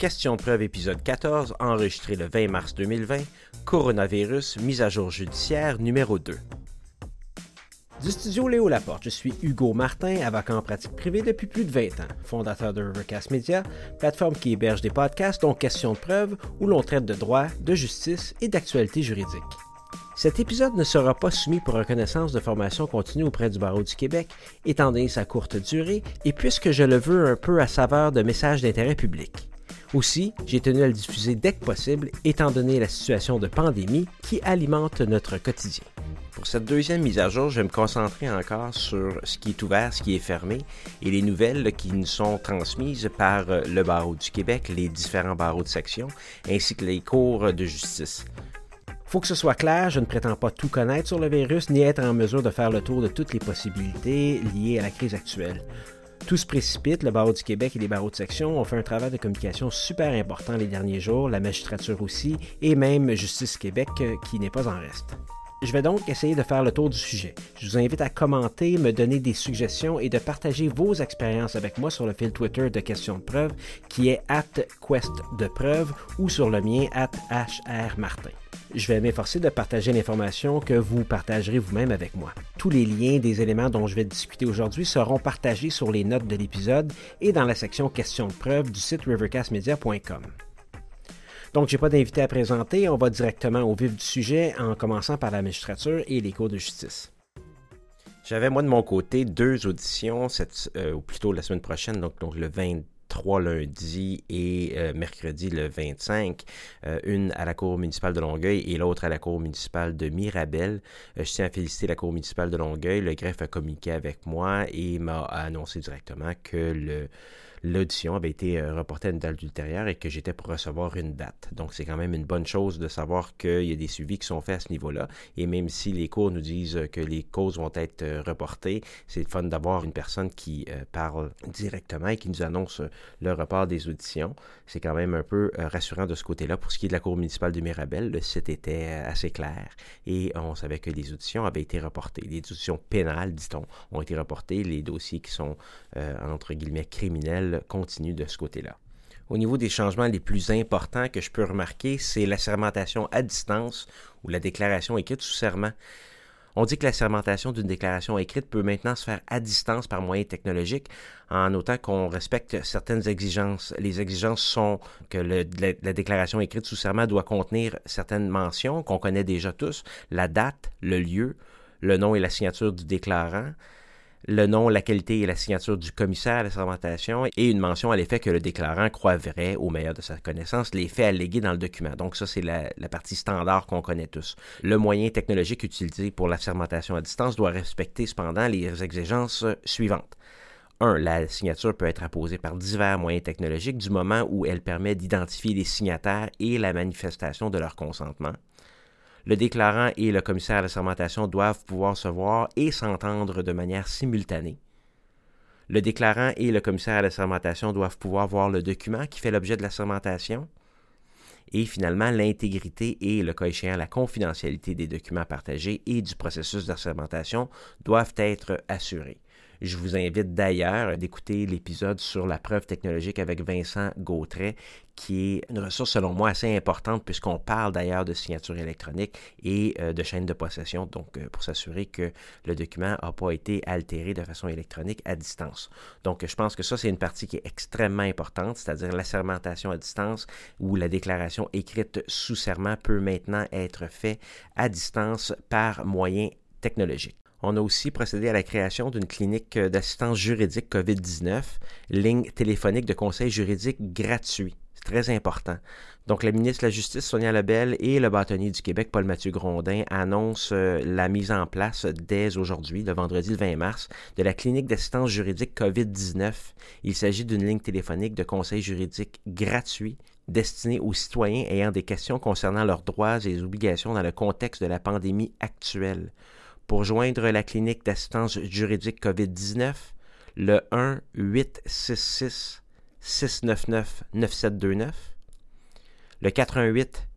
Question de preuve épisode 14, enregistré le 20 mars 2020, Coronavirus, mise à jour judiciaire numéro 2. Du studio Léo Laporte, je suis Hugo Martin, avocat en pratique privée depuis plus de 20 ans, fondateur de Rivercast Media, plateforme qui héberge des podcasts dont Questions de preuve où l'on traite de droit, de justice et d'actualité juridique. Cet épisode ne sera pas soumis pour reconnaissance de formation continue auprès du barreau du Québec, étant donné sa courte durée et puisque je le veux un peu à saveur de messages d'intérêt public. Aussi, j'ai tenu à le diffuser dès que possible, étant donné la situation de pandémie qui alimente notre quotidien. Pour cette deuxième mise à jour, je vais me concentrer encore sur ce qui est ouvert, ce qui est fermé et les nouvelles qui nous sont transmises par euh, le barreau du Québec, les différents barreaux de section, ainsi que les cours de justice. Faut que ce soit clair, je ne prétends pas tout connaître sur le virus ni être en mesure de faire le tour de toutes les possibilités liées à la crise actuelle. Tout se précipite, le barreau du Québec et les barreaux de section ont fait un travail de communication super important les derniers jours, la magistrature aussi, et même Justice Québec euh, qui n'est pas en reste. Je vais donc essayer de faire le tour du sujet. Je vous invite à commenter, me donner des suggestions et de partager vos expériences avec moi sur le fil Twitter de questions de preuve qui est at quest de preuve ou sur le mien at hrmartin. Je vais m'efforcer de partager l'information que vous partagerez vous-même avec moi. Tous les liens des éléments dont je vais discuter aujourd'hui seront partagés sur les notes de l'épisode et dans la section questions de preuve du site rivercastmedia.com. Donc, j'ai pas d'invité à présenter, on va directement au vif du sujet en commençant par la magistrature et les cours de justice. J'avais moi de mon côté deux auditions, cette, euh, ou plutôt la semaine prochaine, donc, le 20 trois lundis et euh, mercredi le 25, euh, une à la Cour municipale de Longueuil et l'autre à la Cour municipale de Mirabel. Je tiens à féliciter la Cour municipale de Longueuil. Le greffe a communiqué avec moi et m'a annoncé directement que le l'audition avait été euh, reportée à une date ultérieure et que j'étais pour recevoir une date. Donc, c'est quand même une bonne chose de savoir qu'il y a des suivis qui sont faits à ce niveau-là. Et même si les cours nous disent que les causes vont être euh, reportées, c'est fun d'avoir une personne qui euh, parle directement et qui nous annonce le report des auditions. C'est quand même un peu rassurant de ce côté-là. Pour ce qui est de la Cour municipale de Mirabel, le site était assez clair et on savait que les auditions avaient été reportées. Les auditions pénales, dit-on, ont été reportées. Les dossiers qui sont, entre guillemets, criminels continue de ce côté-là. Au niveau des changements les plus importants que je peux remarquer, c'est la sermentation à distance ou la déclaration écrite sous serment. On dit que la sermentation d'une déclaration écrite peut maintenant se faire à distance par moyens technologiques, en notant qu'on respecte certaines exigences. Les exigences sont que la, déclaration écrite sous serment doit contenir certaines mentions qu'on connaît déjà tous, la date, le lieu, le nom et la signature du déclarant, le nom, la qualité et la signature du commissaire à la sermentation et une mention à l'effet que le déclarant croit vrai, au meilleur de sa connaissance, les faits allégués dans le document. Donc ça, c'est la, partie standard qu'on connaît tous. Le moyen technologique utilisé pour la sermentation à distance doit respecter cependant les exigences suivantes. 1. La signature peut être apposée par divers moyens technologiques du moment où elle permet d'identifier les signataires et la manifestation de leur consentement. Le déclarant et le commissaire à la sermentation doivent pouvoir se voir et s'entendre de manière simultanée. Le déclarant et le commissaire à la sermentation doivent pouvoir voir le document qui fait l'objet de la sermentation. Et finalement, l'intégrité et, le cas échéant, la confidentialité des documents partagés et du processus de sermentation doivent être assurés. Je vous invite d'ailleurs d'écouter l'épisode sur la preuve technologique avec Vincent Gautret, qui est une ressource selon moi assez importante puisqu'on parle d'ailleurs de signature électronique et euh, de chaîne de possession, donc euh, pour s'assurer que le document n'a pas été altéré de façon électronique à distance. Donc je pense que ça, c'est une partie qui est extrêmement importante, c'est-à-dire la sermentation à distance ou la déclaration écrite sous serment peut maintenant être faite à distance par moyen technologique. On a aussi procédé à la création d'une clinique d'assistance juridique COVID-19, ligne téléphonique de conseil juridique gratuit. C'est très important. Donc, la ministre de la Justice, Sonia Lebel, et le bâtonnier du Québec, Paul-Mathieu Grondin, annoncent euh, la mise en place dès aujourd'hui, le vendredi le 20 mars, de la clinique d'assistance juridique COVID-19. Il s'agit d'une ligne téléphonique de conseil juridique gratuit destinée aux citoyens ayant des questions concernant leurs droits et obligations dans le contexte de la pandémie actuelle. Pour joindre la clinique d'assistance juridique COVID-19, le 1-866-699-9729, le 418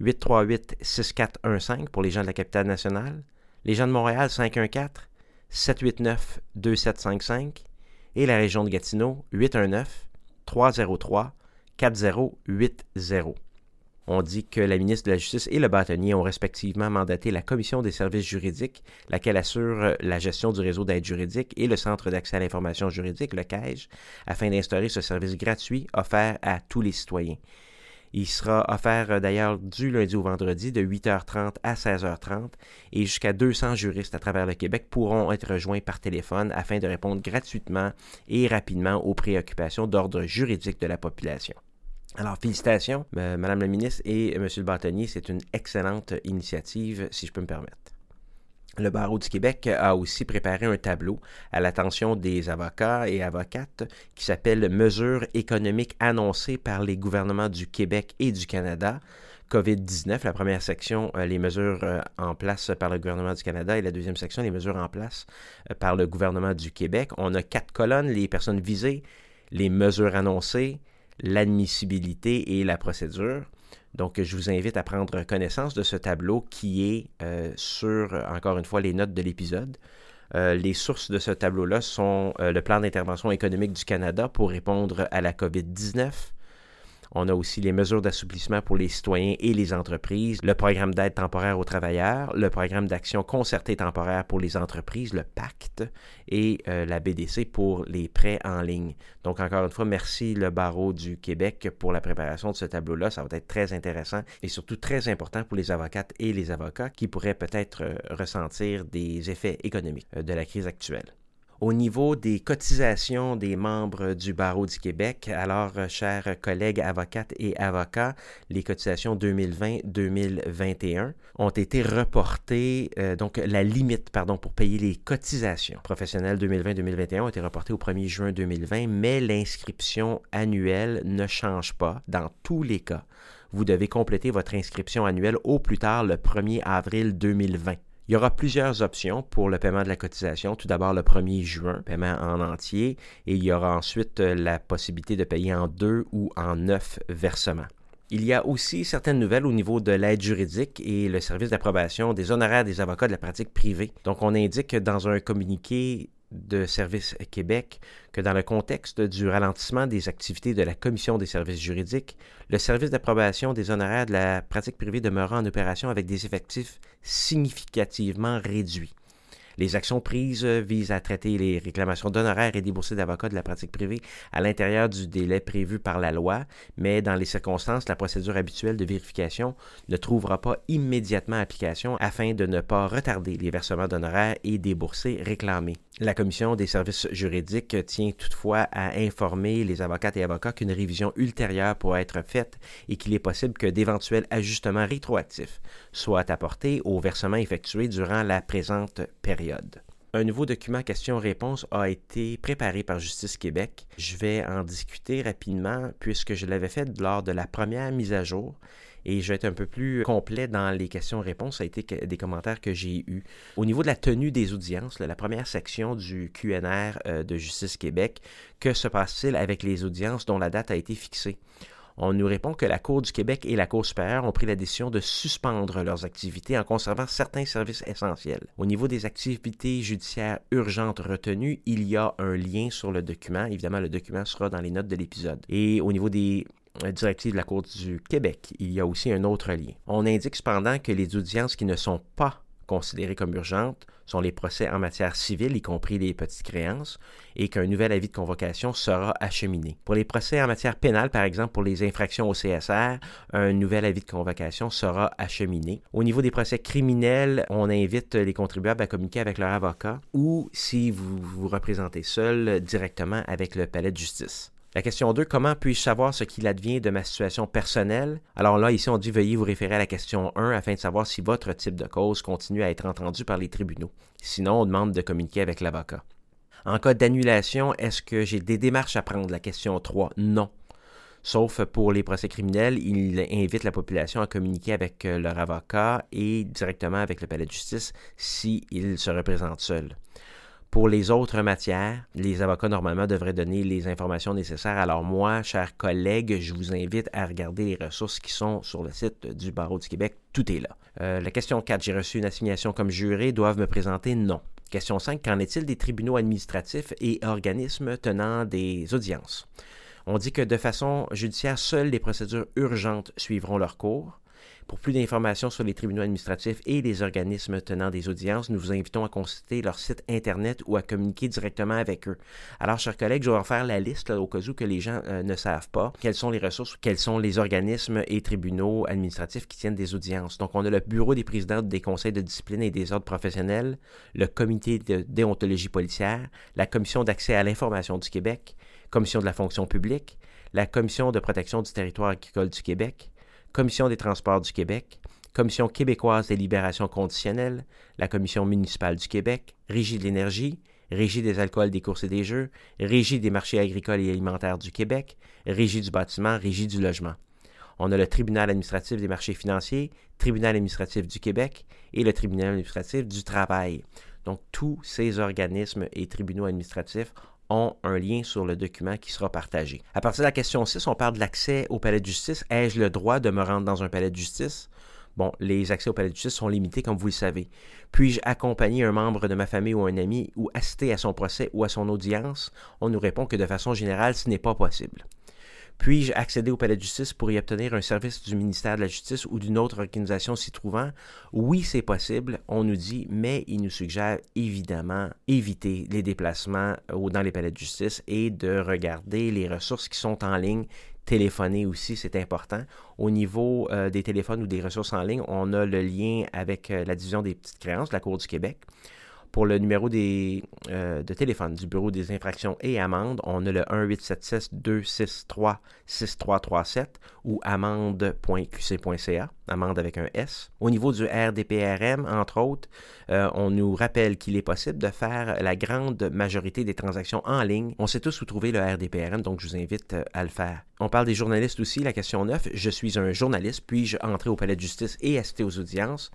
838 6415 pour les gens de la capitale nationale, les gens de Montréal 514 789 2755 et la région de Gatineau 819 303 4080. On dit que la ministre de la Justice et le bâtonnier ont respectivement mandaté la Commission des services juridiques, laquelle assure la gestion du réseau d'aide juridique, et le Centre d'accès à l'information juridique, le CAIJ, afin d'instaurer ce service gratuit offert à tous les citoyens. Il sera offert euh, d'ailleurs du lundi au vendredi de 8h30 à 16h30 et jusqu'à 200 juristes à travers le Québec pourront être rejoints par téléphone afin de répondre gratuitement et rapidement aux préoccupations d'ordre juridique de la population. Alors, félicitations, euh, Madame la ministre et Monsieur le bâtonnier, c'est une excellente initiative, si je peux me permettre. Le barreau du Québec a aussi préparé un tableau à l'attention des avocats et avocates qui s'appelle Mesures économiques annoncées par les gouvernements du Québec et du Canada. COVID-19, la première section, euh, les mesures euh, en place par le gouvernement du Canada et la deuxième section, les mesures en place par le gouvernement du Québec. On a quatre colonnes, les personnes visées, les mesures annoncées, l'admissibilité et la procédure. Donc, je vous invite à prendre connaissance de ce tableau qui est euh, sur, encore une fois, les notes de l'épisode. Euh, les sources de ce tableau-là sont euh, le plan d'intervention économique du Canada pour répondre à la COVID-19, on a aussi les mesures d'assouplissement pour les citoyens et les entreprises, le programme d'aide temporaire aux travailleurs, le programme d'action concertée temporaire pour les entreprises, le pacte, et euh, la BDC pour les prêts en ligne. Donc, encore une fois, merci le barreau du Québec pour la préparation de ce tableau-là. Ça va être très intéressant et surtout très important pour les avocates et les avocats qui pourraient peut-être euh, ressentir des effets économiques euh, de la crise actuelle. Au niveau des cotisations des membres du barreau du Québec, alors, euh, chers collègues avocates et avocats, les cotisations 2020-2021 ont été reportées, euh, donc la limite, pardon, pour payer les cotisations professionnelles 2020-2021 ont été reportées au 1er juin 2020, mais l'inscription annuelle ne change pas dans tous les cas. Vous devez compléter votre inscription annuelle au plus tard le 1er avril 2020. Il y aura plusieurs options pour le paiement de la cotisation. Tout d'abord le 1er juin, paiement en entier, et il y aura ensuite euh, la possibilité de payer en deux ou en neuf versements. Il y a aussi certaines nouvelles au niveau de l'aide juridique et le service d'approbation des honoraires des avocats de la pratique privée. Donc, on indique dans un communiqué de Services Québec que dans le contexte du ralentissement des activités de la Commission des services juridiques, le service d'approbation des honoraires de la pratique privée demeurera en opération avec des effectifs significativement réduits. Les actions prises visent à traiter les réclamations d'honoraires et déboursés d'avocats de la pratique privée à l'intérieur du délai prévu par la loi, mais dans les circonstances, la procédure habituelle de vérification ne trouvera pas immédiatement application afin de ne pas retarder les versements d'honoraires et déboursés réclamés. La Commission des services juridiques tient toutefois à informer les avocates et avocats qu'une révision ultérieure pourra être faite et qu'il est possible que d'éventuels ajustements rétroactifs soient apportés aux versements effectués durant la présente période. Un nouveau document question-réponse a été préparé par Justice Québec. Je vais en discuter rapidement puisque je l'avais fait lors de la première mise à jour et je vais être un peu plus complet dans les questions-réponses. Ça a été des commentaires que j'ai eus. Au niveau de la tenue des audiences, la première section du QNR euh, de Justice Québec, que se passe-t-il avec les audiences dont la date a été fixée? On nous répond que la Cour du Québec et la Cour supérieure ont pris la décision de suspendre leurs activités en conservant certains services essentiels. Au niveau des activités judiciaires urgentes retenues, il y a un lien sur le document. Évidemment, le document sera dans les notes de l'épisode. Et au niveau des euh, directive de la Cour du Québec, il y a aussi un autre lien. On indique cependant que les audiences qui ne sont pas considérées comme urgentes sont les procès en matière civile, y compris les petites créances, et qu'un nouvel avis de convocation sera acheminé. Pour les procès en matière pénale, par exemple pour les infractions au CSR, un nouvel avis de convocation sera acheminé. Au niveau des procès criminels, on invite les contribuables à communiquer avec leur avocat ou, si vous vous représentez seul, directement avec le palais de justice. La question 2, comment puis-je savoir ce qu'il advient de ma situation personnelle? Alors là, ici, on dit veuillez vous référer à la question 1 afin de savoir si votre type de cause continue à être entendu par les tribunaux. Sinon, on demande de communiquer avec l'avocat. En cas d'annulation, est-ce que j'ai des démarches à prendre? La question 3, non. Sauf pour les procès criminels, il invite la population à communiquer avec euh, leur avocat et directement avec le palais de justice s'ils se représentent seuls. Pour les autres matières, les avocats normalement devraient donner les informations nécessaires. Alors moi, chers collègues, je vous invite à regarder les ressources qui sont sur le site du Barreau du Québec. Tout est là. Euh, la question 4, j'ai reçu une assignation comme juré, doivent me présenter? Non. Question 5, qu'en est-il des tribunaux administratifs et organismes tenant des audiences? On dit que de façon judiciaire, seules les procédures urgentes suivront leur cours. Pour plus d'informations sur les tribunaux administratifs et les organismes tenant des audiences, nous vous invitons à consulter leur site Internet ou à communiquer directement avec eux. Alors, chers collègues, je vais refaire la liste au cas où que les gens euh, ne savent pas quelles sont les ressources, quels sont les organismes et tribunaux administratifs qui tiennent des audiences. Donc, on a le Bureau des présidents des conseils de discipline et des ordres professionnels, le Comité de déontologie policière, la Commission d'accès à l'information du Québec, Commission de la fonction publique, la Commission de protection du territoire agricole du Québec, Commission des transports du Québec, Commission québécoise des libérations conditionnelles, la Commission municipale du Québec, Régie de l'énergie, Régie des alcools, des courses et des jeux, Régie des marchés agricoles et alimentaires du Québec, Régie du bâtiment, Régie du logement. On a le Tribunal administratif des marchés financiers, Tribunal administratif du Québec et le Tribunal administratif du travail. Donc tous ces organismes et tribunaux administratifs ont un lien sur le document qui sera partagé. À partir de la question 6, on parle de l'accès au palais de justice. Ai-je le droit de me rendre dans un palais de justice? Bon, les accès au palais de justice sont limités, comme vous le savez. Puis-je accompagner un membre de ma famille ou un ami ou assister à son procès ou à son audience? On nous répond que de façon générale, ce n'est pas possible. Puis-je accéder au palais de justice pour y obtenir un service du ministère de la Justice ou d'une autre organisation s'y trouvant? Oui, c'est possible, on nous dit, mais il nous suggère évidemment éviter les déplacements dans les palais de justice et de regarder les ressources qui sont en ligne téléphoner aussi, c'est important. Au niveau euh, des téléphones ou des ressources en ligne, on a le lien avec euh, la division des petites créances la Cour du Québec. Pour le numéro des, euh, de téléphone du Bureau des infractions et amendes, on a le 1-877-263-6337 ou amende.qc.ca, amende avec un S. Au niveau du RDPRM, entre autres, euh, on nous rappelle qu'il est possible de faire la grande majorité des transactions en ligne. On sait tous où trouver le RDPRM, donc je vous invite euh, à le faire. On parle des journalistes aussi, la question 9. Je suis un journaliste, puis-je entrer au palais de justice et assister aux audiences?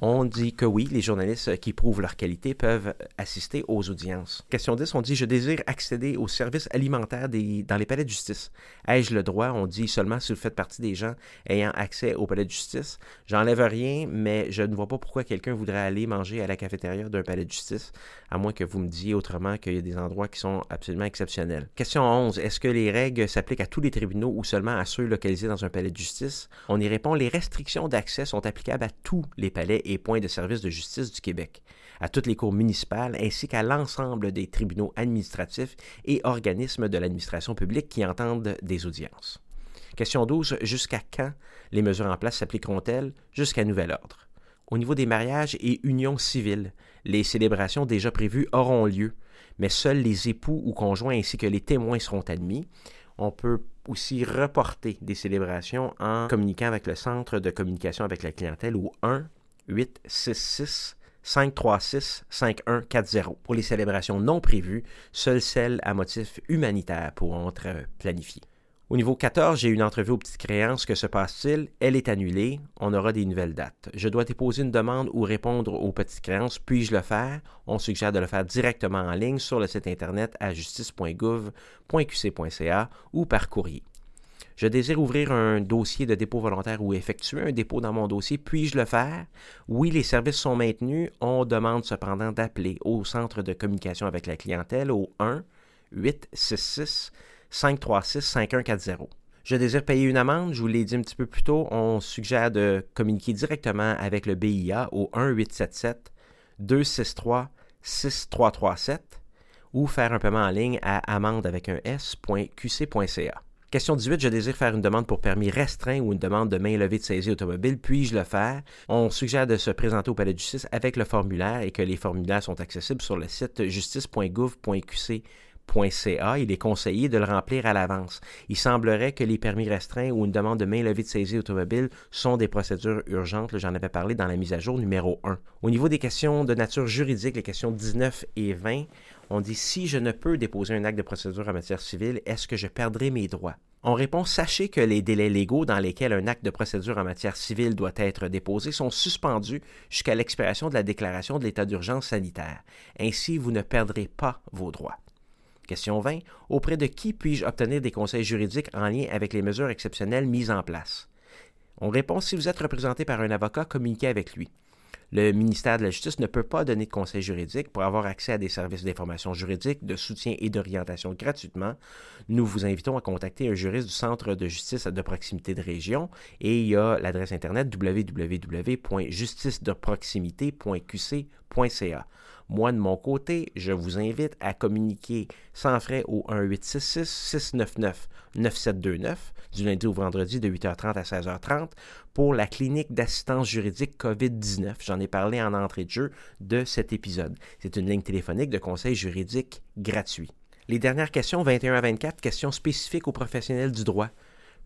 On dit que oui, les journalistes qui prouvent leur qualité peuvent assister aux audiences. Question 10, on dit Je désire accéder aux services alimentaires dans les palais de justice. Ai-je le droit On dit seulement si vous faites partie des gens ayant accès au palais de justice? J'enlève rien, mais je ne vois pas pourquoi quelqu'un voudrait aller manger à la cafétéria d'un palais de justice, à moins que vous me disiez autrement qu'il y a des endroits qui sont absolument exceptionnels. Question 11, est-ce que les règles s'appliquent à tous les tribunaux ou seulement à ceux localisés dans un palais de justice? On y répond les restrictions d'accès sont applicables à tous les palais et points de service de justice du Québec, à toutes les cours municipales ainsi qu'à l'ensemble des tribunaux administratifs et organismes de l'administration publique qui entendent des audiences. Question 12. Jusqu'à quand les mesures en place s'appliqueront-elles jusqu'à nouvel ordre? Au niveau des mariages et unions civiles, les célébrations déjà prévues auront lieu, mais seuls les époux ou conjoints ainsi que les témoins seront admis. On peut aussi reporter des célébrations en communiquant avec le Centre de communication avec la clientèle ou 1 866 536 5140. Pour les célébrations non prévues, seules celles à motif humanitaire pourront être planifiées. Au niveau 14, j'ai une entrevue aux petites créances. Que se passe-t-il? Elle est annulée. On aura des nouvelles dates. Je dois déposer une demande ou répondre aux petites créances. Puis-je le faire? On suggère de le faire directement en ligne sur le site internet à justice.gouv.qc.ca ou par courrier. Je désire ouvrir un dossier de dépôt volontaire ou effectuer un dépôt dans mon dossier. Puis-je le faire? Oui, les services sont maintenus. On demande cependant d'appeler au centre de communication avec la clientèle au 1 866 536 5140. Je désire payer une amende, je vous l'ai dit un petit peu plus tôt, on suggère de communiquer directement avec le BIA au 1 877 263 6337 ou faire un paiement en ligne à amende avec un s.qc.ca. Question 18, je désire faire une demande pour permis restreint ou une demande de main levée de saisie automobile. Puis-je le faire? On suggère de se présenter au palais de justice avec le formulaire et que les formulaires sont accessibles sur le site justice.gouv.qc.ca. Il est conseillé de le remplir à l'avance. Il semblerait que les permis restreints ou une demande de main levée de saisie automobile sont des procédures urgentes. J'en avais parlé dans la mise à jour numéro 1. Au niveau des questions de nature juridique, les questions 19 et 20, on dit si je ne peux déposer un acte de procédure en matière civile, est-ce que je perdrai mes droits? On répond sachez que les délais légaux dans lesquels un acte de procédure en matière civile doit être déposé sont suspendus jusqu'à l'expiration de la déclaration de l'état d'urgence sanitaire. Ainsi, vous ne perdrez pas vos droits. Question 20. Auprès de qui puis-je obtenir des conseils juridiques en lien avec les mesures exceptionnelles mises en place? On répond si vous êtes représenté par un avocat, communiquez avec lui. Le ministère de la Justice ne peut pas donner de conseil juridique. Pour avoir accès à des services d'information juridique, de soutien et d'orientation gratuitement, nous vous invitons à contacter un juriste du Centre de justice de proximité de région et il y a l'adresse internet www.justicedeproximité.qc.ca. Moi, de mon côté, je vous invite à communiquer sans frais au 1-866-699-9729 du lundi au vendredi de 8h30 à 16h30 pour la clinique d'assistance juridique COVID-19. J'en ai parlé en entrée de jeu de cet épisode. C'est une ligne téléphonique de conseil juridique gratuit. Les dernières questions 21 à 24, questions spécifiques aux professionnels du droit.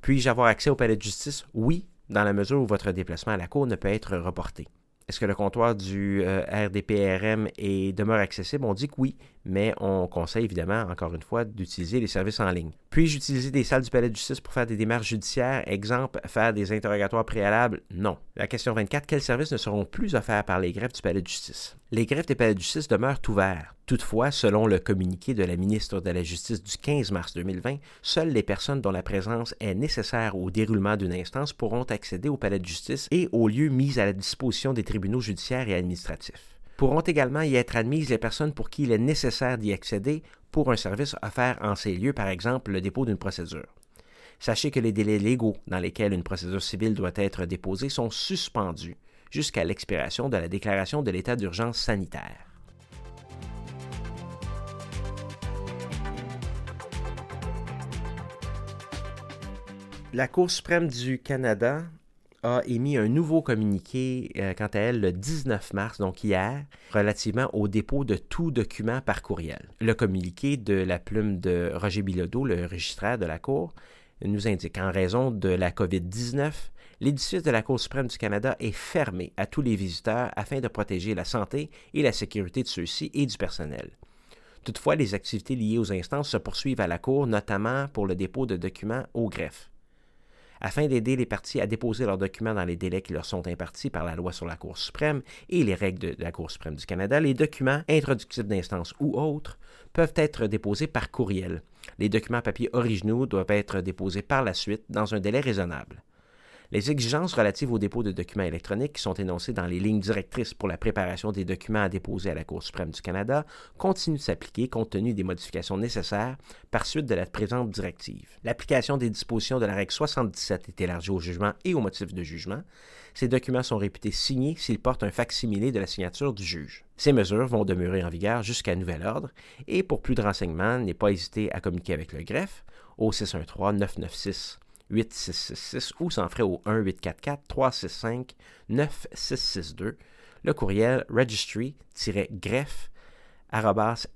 Puis-je avoir accès au palais de justice? Oui, dans la mesure où votre déplacement à la Cour ne peut être reporté. Est-ce que le comptoir du euh, RDPRM est, demeure accessible? On dit que oui, mais on conseille évidemment, encore une fois, d'utiliser les services en ligne. Puis-je utiliser des salles du palais de justice pour faire des démarches judiciaires? Exemple, faire des interrogatoires préalables? Non. La question 24, quels services ne seront plus offerts par les greffes du palais de justice? Les greffes des palais de justice demeurent ouverts. Toutefois, selon le communiqué de la ministre de la Justice du 15 mars 2020, seules les personnes dont la présence est nécessaire au déroulement d'une instance pourront accéder au palais de justice et aux lieux mis à la disposition des tribunaux judiciaires et administratifs. Pourront également y être admises les personnes pour qui il est nécessaire d'y accéder pour un service offert en ces lieux, par exemple le dépôt d'une procédure. Sachez que les délais légaux dans lesquels une procédure civile doit être déposée sont suspendus jusqu'à l'expiration de la déclaration de l'état d'urgence sanitaire. La Cour suprême du Canada a émis un nouveau communiqué, euh, quant à elle, le 19 mars, donc hier, relativement au dépôt de tout document par courriel. Le communiqué de la plume de Roger Bilodeau, le registraire de la Cour, nous indique en raison de la COVID-19, l'édifice de la Cour suprême du Canada est fermé à tous les visiteurs afin de protéger la santé et la sécurité de ceux-ci et du personnel. Toutefois, les activités liées aux instances se poursuivent à la Cour, notamment pour le dépôt de documents au greffe. Afin d'aider les parties à déposer leurs documents dans les délais qui leur sont impartis par la loi sur la Cour suprême et les règles de la Cour suprême du Canada, les documents introductifs d'instance ou autres peuvent être déposés par courriel. Les documents papier originaux doivent être déposés par la suite dans un délai raisonnable. Les exigences relatives au dépôt de documents électroniques qui sont énoncées dans les lignes directrices pour la préparation des documents à déposer à la Cour suprême du Canada continuent de s'appliquer compte tenu des modifications nécessaires par suite de la présente directive. L'application des dispositions de la règle 77 est élargie au jugement et aux motifs de jugement. Ces documents sont réputés signés s'ils portent un facsimilé de la signature du juge. Ces mesures vont demeurer en vigueur jusqu'à nouvel ordre et pour plus de renseignements, n'ayez pas à communiquer avec le greffe au 613 996 8666 ou s'en ferait au 1-844-365-9662. Le courriel registry-greffe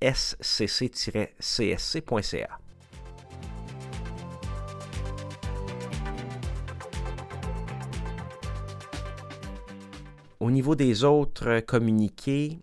scc-csc.ca. Au niveau des autres communiqués,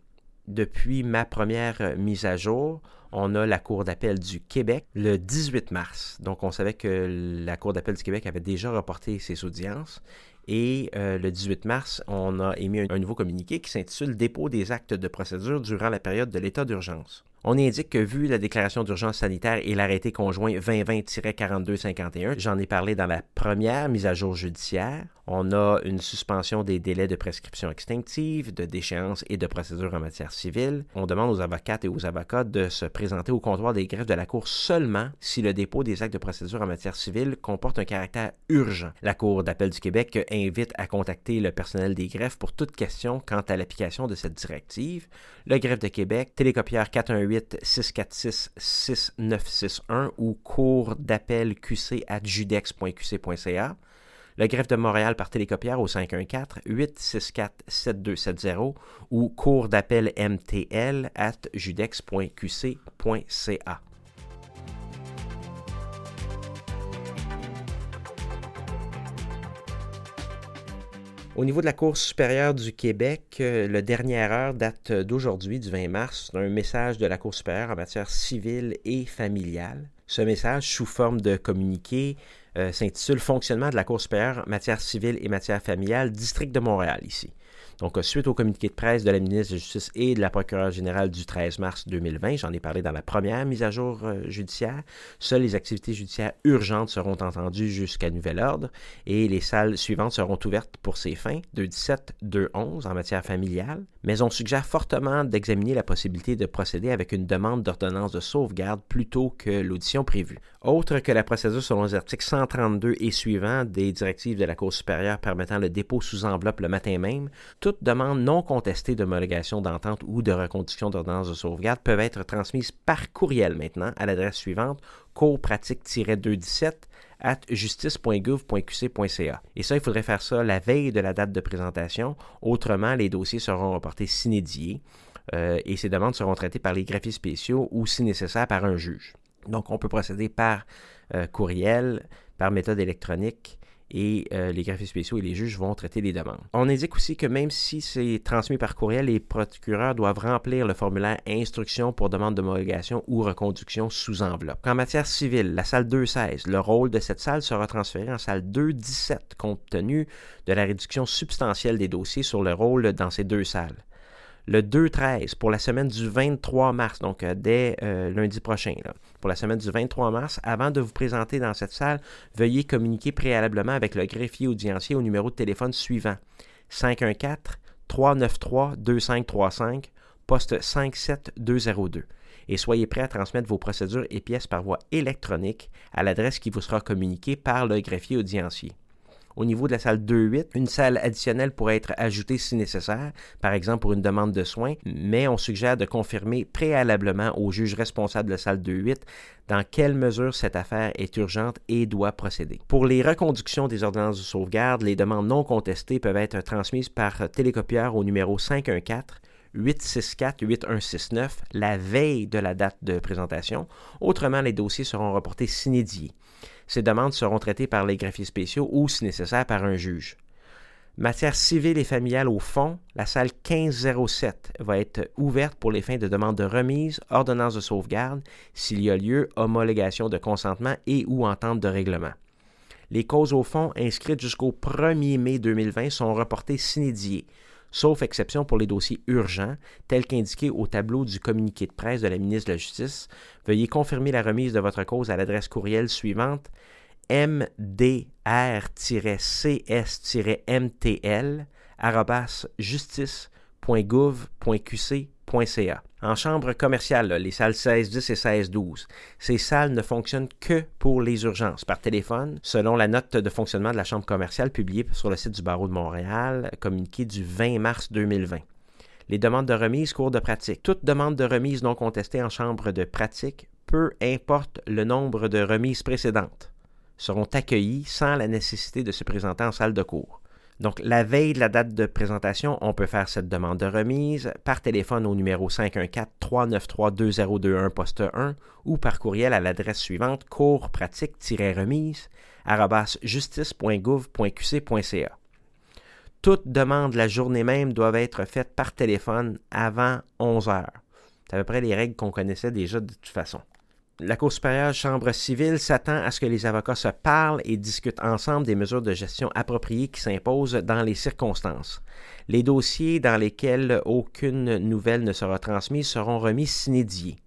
depuis ma première mise à jour, on a la Cour d'appel du Québec le 18 mars. Donc, on savait que la Cour d'appel du Québec avait déjà reporté ses audiences. Et euh, le 18 mars, on a émis un nouveau communiqué qui s'intitule Dépôt des actes de procédure durant la période de l'état d'urgence. On indique que vu la déclaration d'urgence sanitaire et l'arrêté conjoint 2020-4251, j'en ai parlé dans la première mise à jour judiciaire, on a une suspension des délais de prescription extinctive, de déchéance et de procédure en matière civile. On demande aux avocates et aux avocats de se présenter au comptoir des greffes de la Cour seulement si le dépôt des actes de procédure en matière civile comporte un caractère urgent. La Cour d'appel du Québec invite à contacter le personnel des greffes pour toute question quant à l'application de cette directive. Le greffe de Québec, télécopieur 418-646-6961 ou cours d'appel qc at judex.qc.ca. Le greffe de Montréal par télécopière au 514-864-7270 ou cours d'appel MTL at judex.qc.ca. Au niveau de la Cour supérieure du Québec, euh, le dernière heure date d'aujourd'hui, du 20 mars, d'un message de la Cour supérieure en matière civile et familiale. Ce message, sous forme de communiqué, s'intitule Fonctionnement de la Cour supérieure matière civile et matière familiale, district de Montréal ici. Donc, suite au communiqué de presse de la ministre de la Justice et de la procureure générale du 13 mars 2020, j'en ai parlé dans la première mise à jour euh, judiciaire, seules les activités judiciaires urgentes seront entendues jusqu'à nouvel ordre et les salles suivantes seront ouvertes pour ces fins, 217, 211 en matière familiale, mais on suggère fortement d'examiner la possibilité de procéder avec une demande d'ordonnance de sauvegarde plutôt que l'audition prévue. Autre que la procédure selon les articles 132 et suivants des directives de la Cour supérieure permettant le dépôt sous enveloppe le matin même, demande non contestée d'homologation d'entente ou de reconduction d'ordonnance de sauvegarde peuvent être transmises par courriel maintenant à l'adresse suivante courpratique-217 at justice.gouv.qc.ca. Et ça, il faudrait faire ça la veille de la date de présentation. Autrement, les dossiers seront reportés sinédiés euh, et ces demandes seront traitées par les greffiers spéciaux ou, si nécessaire, par un juge. Donc, on peut procéder par euh, courriel, par méthode électronique et euh, les greffiers spéciaux et les juges vont traiter les demandes. On indique aussi que même si c'est transmis par courriel, les procureurs doivent remplir le formulaire Instruction pour demande d'homologation ou reconduction sous enveloppe. En matière civile, la salle 216, le rôle de cette salle sera transféré en salle 217 compte tenu de la réduction substantielle des dossiers sur le rôle dans ces deux salles le 2-13 pour la semaine du 23 mars, donc euh, dès euh, lundi prochain, pour la semaine du 23 mars, avant de vous présenter dans cette salle, veuillez communiquer préalablement avec le greffier audiencier au numéro de téléphone suivant. 514 393 2535 poste 57202 et soyez prêt à transmettre vos procédures et pièces par voie électronique à l'adresse qui vous sera communiquée par le greffier audiencier. Au niveau de la salle 2.8, une salle additionnelle pourrait être ajoutée si nécessaire, par exemple pour une demande de soins, mais on suggère de confirmer préalablement au juge responsable de la salle 2.8 dans quelle mesure cette affaire est urgente et doit procéder. Pour les reconductions des ordonnances de sauvegarde, les demandes non contestées peuvent être transmises par télécopieur au numéro 514 864-8169 la veille de la date de présentation. Autrement, les dossiers seront reportés sinédiés. Ces demandes seront traitées par les greffiers spéciaux ou, si nécessaire, par un juge. Matière civile et familiale au fond, la salle 1507 va être ouverte pour les fins de demande de remise, ordonnance de sauvegarde, s'il y a lieu, homologation de consentement et ou entente de règlement. Les causes au fond inscrites jusqu'au 1er mai 2020 sont reportées sinédiées sauf exception pour les dossiers urgents, tels qu'indiqués au tableau du communiqué de presse de la ministre de la Justice. Veuillez confirmer la remise de votre cause à l'adresse courriel suivante mdr-cs-mtl justice.gouv.qc.ca. En chambre commerciale, les salles 16, 10 et 16, 12, ces salles ne fonctionnent que pour les urgences par téléphone, selon la note de fonctionnement de la chambre commerciale publiée sur le site du barreau de Montréal, communiquée du 20 mars 2020. Les demandes de remise cours de pratique. Toute demande de remise non contestée en chambre de pratique, peu importe le nombre de remises précédentes, seront accueillies sans la nécessité de se présenter en salle de cours. Donc, la veille de la date de présentation, on peut faire cette demande de remise par téléphone au numéro 514-393-2021 poste 1 ou par courriel à l'adresse suivante cours pratique-remise justice.gouv.qc.ca. Toutes demandes la journée même doivent être faites par téléphone avant 11 heures. C'est à peu près les règles qu'on connaissait déjà de toute façon la Cour supérieure Chambre civile s'attend à ce que les avocats se parlent et discutent ensemble des mesures de gestion appropriées qui s'imposent dans les circonstances. Les dossiers dans lesquels aucune nouvelle ne sera transmise seront remis sinédiés.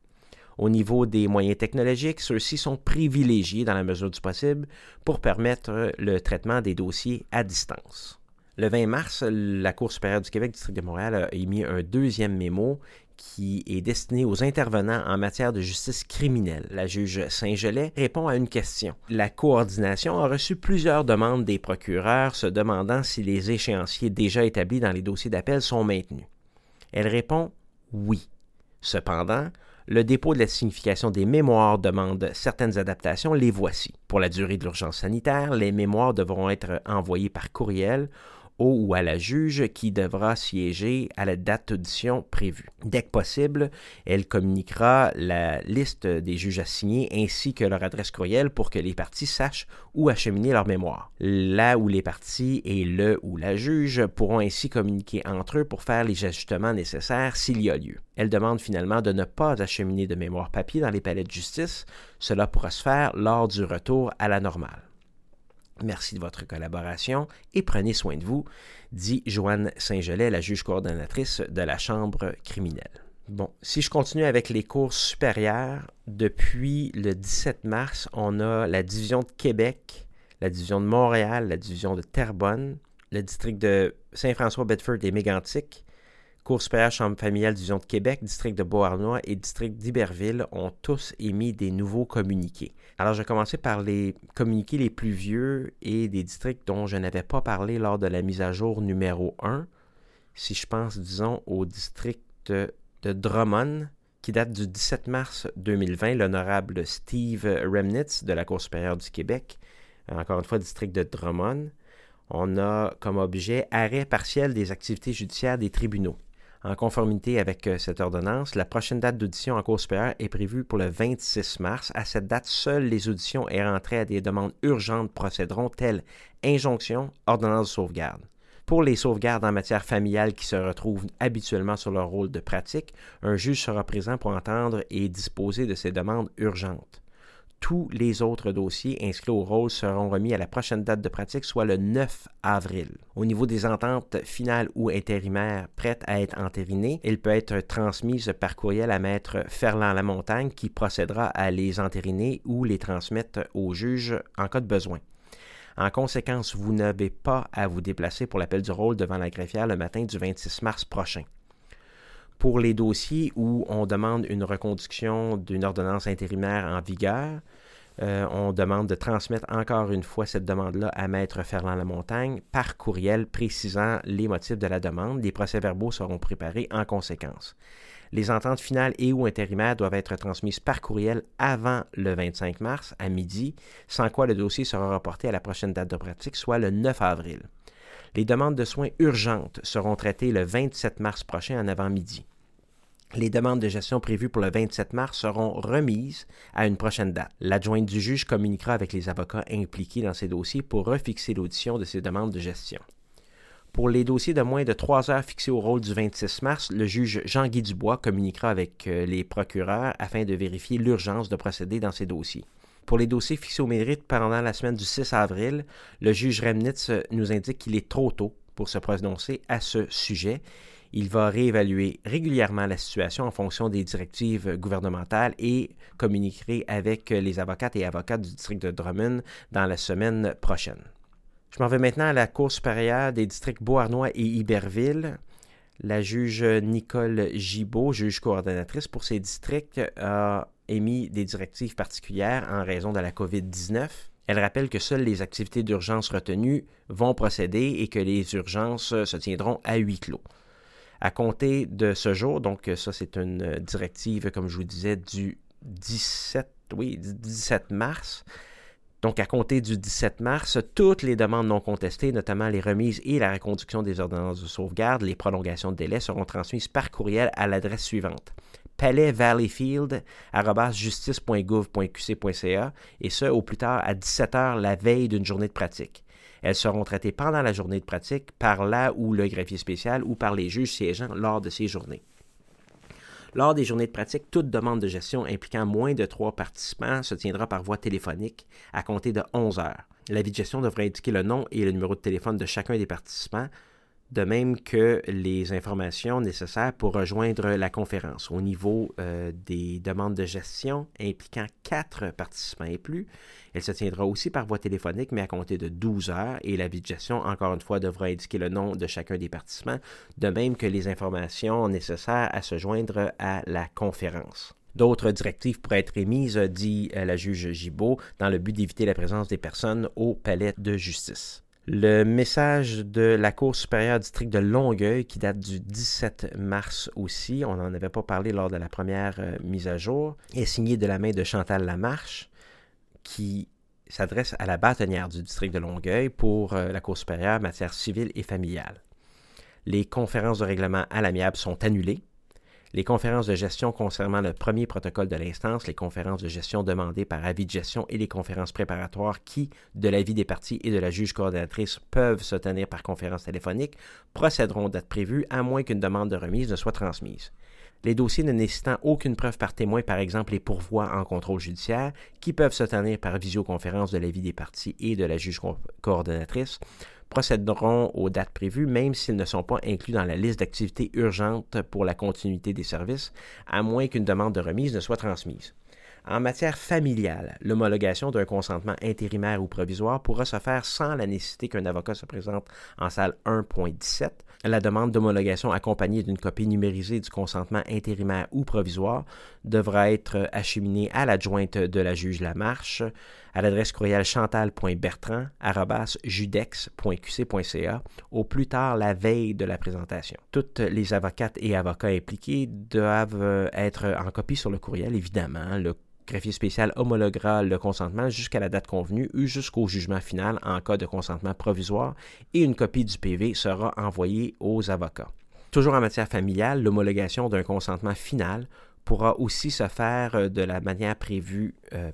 Au niveau des moyens technologiques, ceux-ci sont privilégiés dans la mesure du possible pour permettre le traitement des dossiers à distance. Le 20 mars, la Cour supérieure du Québec, district de Montréal, a émis un deuxième mémo qui est destiné aux intervenants en matière de justice criminelle. La juge Saint-Gelais répond à une question. La coordination a reçu plusieurs demandes des procureurs se demandant si les échéanciers déjà établis dans les dossiers d'appel sont maintenus. Elle répond oui. Cependant, le dépôt de la signification des mémoires demande certaines adaptations, les voici. Pour la durée de l'urgence sanitaire, les mémoires devront être envoyées par courriel au ou à la juge qui devra siéger à la date d'audition prévue. Dès que possible, elle communiquera la liste des juges assignés ainsi que leur adresse courriel pour que les parties sachent où acheminer leur mémoire. Là où les parties et le ou la juge pourront ainsi communiquer entre eux pour faire les ajustements nécessaires s'il y a lieu. Elle demande finalement de ne pas acheminer de mémoire papier dans les palais de justice. Cela pourra se faire lors du retour à la normale. Merci de votre collaboration et prenez soin de vous, dit Joanne Saint-Gelais, la juge coordonnatrice de la Chambre criminelle. Bon, si je continue avec les cours supérieurs, depuis le 17 mars, on a la division de Québec, la division de Montréal, la division de Terrebonne, le district de Saint-François, Bedford et Mégantic, Cour supérieure Chambre familiale Division de Québec, district de Beauharnois et district d'Iberville ont tous émis des nouveaux communiqués. Alors, je vais commencer par les communiqués les plus vieux et des districts dont je n'avais pas parlé lors de la mise à jour numéro 1. Si je pense, disons, au district de Drummond, qui date du 17 mars 2020, l'honorable Steve Remnitz de la Cour supérieure du Québec, encore une fois, district de Drummond, on a comme objet arrêt partiel des activités judiciaires des tribunaux. En conformité avec euh, cette ordonnance, la prochaine date d'audition en Cour supérieure est prévue pour le 26 mars. À cette date, seules les auditions et rentrées à des demandes urgentes procéderont, telles injonction, ordonnance de sauvegarde. Pour les sauvegardes en matière familiale qui se retrouvent habituellement sur leur rôle de pratique, un juge sera présent pour entendre et disposer de ces demandes urgentes. Tous les autres dossiers inscrits au rôle seront remis à la prochaine date de pratique, soit le 9 avril. Au niveau des ententes finales ou intérimaires prêtes à être entérinées, il peut être transmise par courriel à maître Ferland Lamontagne qui procédera à les entériner ou les transmettre au juge en cas de besoin. En conséquence, vous n'avez pas à vous déplacer pour l'appel du rôle devant la greffière le matin du 26 mars prochain. Pour les dossiers où on demande une reconduction d'une ordonnance intérimaire en vigueur, euh, on demande de transmettre encore une fois cette demande-là à Maître Ferland Lamontagne par courriel précisant les motifs de la demande. Les procès-verbaux seront préparés en conséquence. Les ententes finales et ou intérimaires doivent être transmises par courriel avant le 25 mars à midi, sans quoi le dossier sera reporté à la prochaine date de pratique, soit le 9 avril. Les demandes de soins urgentes seront traitées le 27 mars prochain en avant-midi. Les demandes de gestion prévues pour le 27 mars seront remises à une prochaine date. L'adjointe du juge communiquera avec les avocats impliqués dans ces dossiers pour refixer l'audition de ces demandes de gestion. Pour les dossiers de moins de trois heures fixés au rôle du 26 mars, le juge Jean-Guy Dubois communiquera avec euh, les procureurs afin de vérifier l'urgence de procéder dans ces dossiers. Pour les dossiers fixés au mérite pendant la semaine du 6 avril, le juge Remnitz nous indique qu'il est trop tôt pour se prononcer à ce sujet. Il va réévaluer régulièrement la situation en fonction des directives gouvernementales et communiquerait avec les avocates et avocats du district de Drummond dans la semaine prochaine. Je m'en vais maintenant à la Cour supérieure des districts Beauharnois et Iberville. La juge Nicole Gibault, juge coordonnatrice pour ces districts, a émis des directives particulières en raison de la COVID-19. Elle rappelle que seules les activités d'urgence retenues vont procéder et que les urgences se tiendront à huis clos. À compter de ce jour, donc ça c'est une directive, comme je vous disais, du 17, oui, 17 mars, donc, à compter du 17 mars, toutes les demandes non contestées, notamment les remises et la reconduction des ordonnances de sauvegarde, les prolongations de délai, seront transmises par courriel à l'adresse suivante palais-valleyfield.justice.gouv.qc.ca et ce, au plus tard à 17 h la veille d'une journée de pratique. Elles seront traitées pendant la journée de pratique par là ou le greffier spécial ou par les juges siégeants lors de ces journées. Lors des journées de pratique, toute demande de gestion impliquant moins de trois participants se tiendra par voie téléphonique à compter de 11 heures. L'avis de gestion devrait indiquer le nom et le numéro de téléphone de chacun des participants, de même que les informations nécessaires pour rejoindre la conférence. Au niveau euh, des demandes de gestion impliquant quatre participants et plus, elle se tiendra aussi par voie téléphonique, mais à compter de 12 heures, et l'avis de gestion, encore une fois, devra indiquer le nom de chacun des participants, de même que les informations nécessaires à se joindre à la conférence. D'autres directives pourraient être émises, dit euh, la juge Gibault, dans le but d'éviter la présence des personnes au palais de justice. Le message de la Cour supérieure district de Longueuil, qui date du 17 mars aussi, on n'en avait pas parlé lors de la première euh, mise à jour, est signé de la main de Chantal Lamarche, qui s'adresse à la bâtonnière du district de Longueuil pour euh, la Cour supérieure matière civile et familiale. Les conférences de règlement à l'amiable sont annulées les conférences de gestion concernant le premier protocole de l'instance, les conférences de gestion demandées par avis de gestion et les conférences préparatoires qui, de l'avis des parties et de la juge coordonnatrice, peuvent se tenir par conférence téléphonique, procéderont d'être prévues à moins qu'une demande de remise ne soit transmise. Les dossiers ne nécessitant aucune preuve par témoin, par exemple les pourvois en contrôle judiciaire, qui peuvent se tenir par visioconférence de l'avis des parties et de la juge coordonnatrice, procéderont aux dates prévues, même s'ils ne sont pas inclus dans la liste d'activités urgentes pour la continuité des services, à moins qu'une demande de remise ne soit transmise. En matière familiale, l'homologation d'un consentement intérimaire ou provisoire pourra se faire sans la nécessité qu'un avocat se présente en salle 1.17. La demande d'homologation accompagnée d'une copie numérisée du consentement intérimaire ou provisoire devra être acheminée à l'adjointe de la juge Lamarche à l'adresse courriel chantal.bertrand.judex.qc.ca au plus tard la veille de la présentation. Toutes les avocates et avocats impliqués doivent être en copie sur le courriel, évidemment. Le greffier spécial homologuera le consentement jusqu'à la date convenue ou jusqu'au jugement final en cas de consentement provisoire et une copie du PV sera envoyée aux avocats. Toujours en matière familiale, l'homologation d'un consentement final pourra aussi se faire euh, de la manière prévue euh,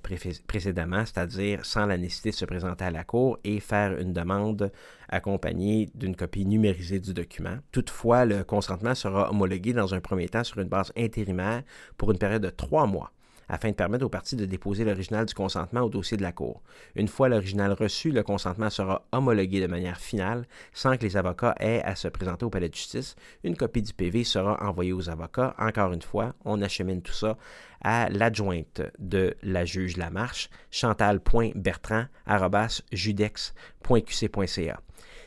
précédemment, c'est-à-dire sans la nécessité de se présenter à la Cour et faire une demande accompagnée d'une copie numérisée du document. Toutefois, le consentement sera homologué dans un premier temps sur une base intérimaire pour une période de trois mois afin de permettre aux parties de déposer l'original du consentement au dossier de la Cour. Une fois l'original reçu, le consentement sera homologué de manière finale sans que les avocats aient à se présenter au palais de justice. Une copie du PV sera envoyée aux avocats. Encore une fois, on achemine tout ça à l'adjointe de la juge Lamarche, chantal.bertrand.judex.qc.ca.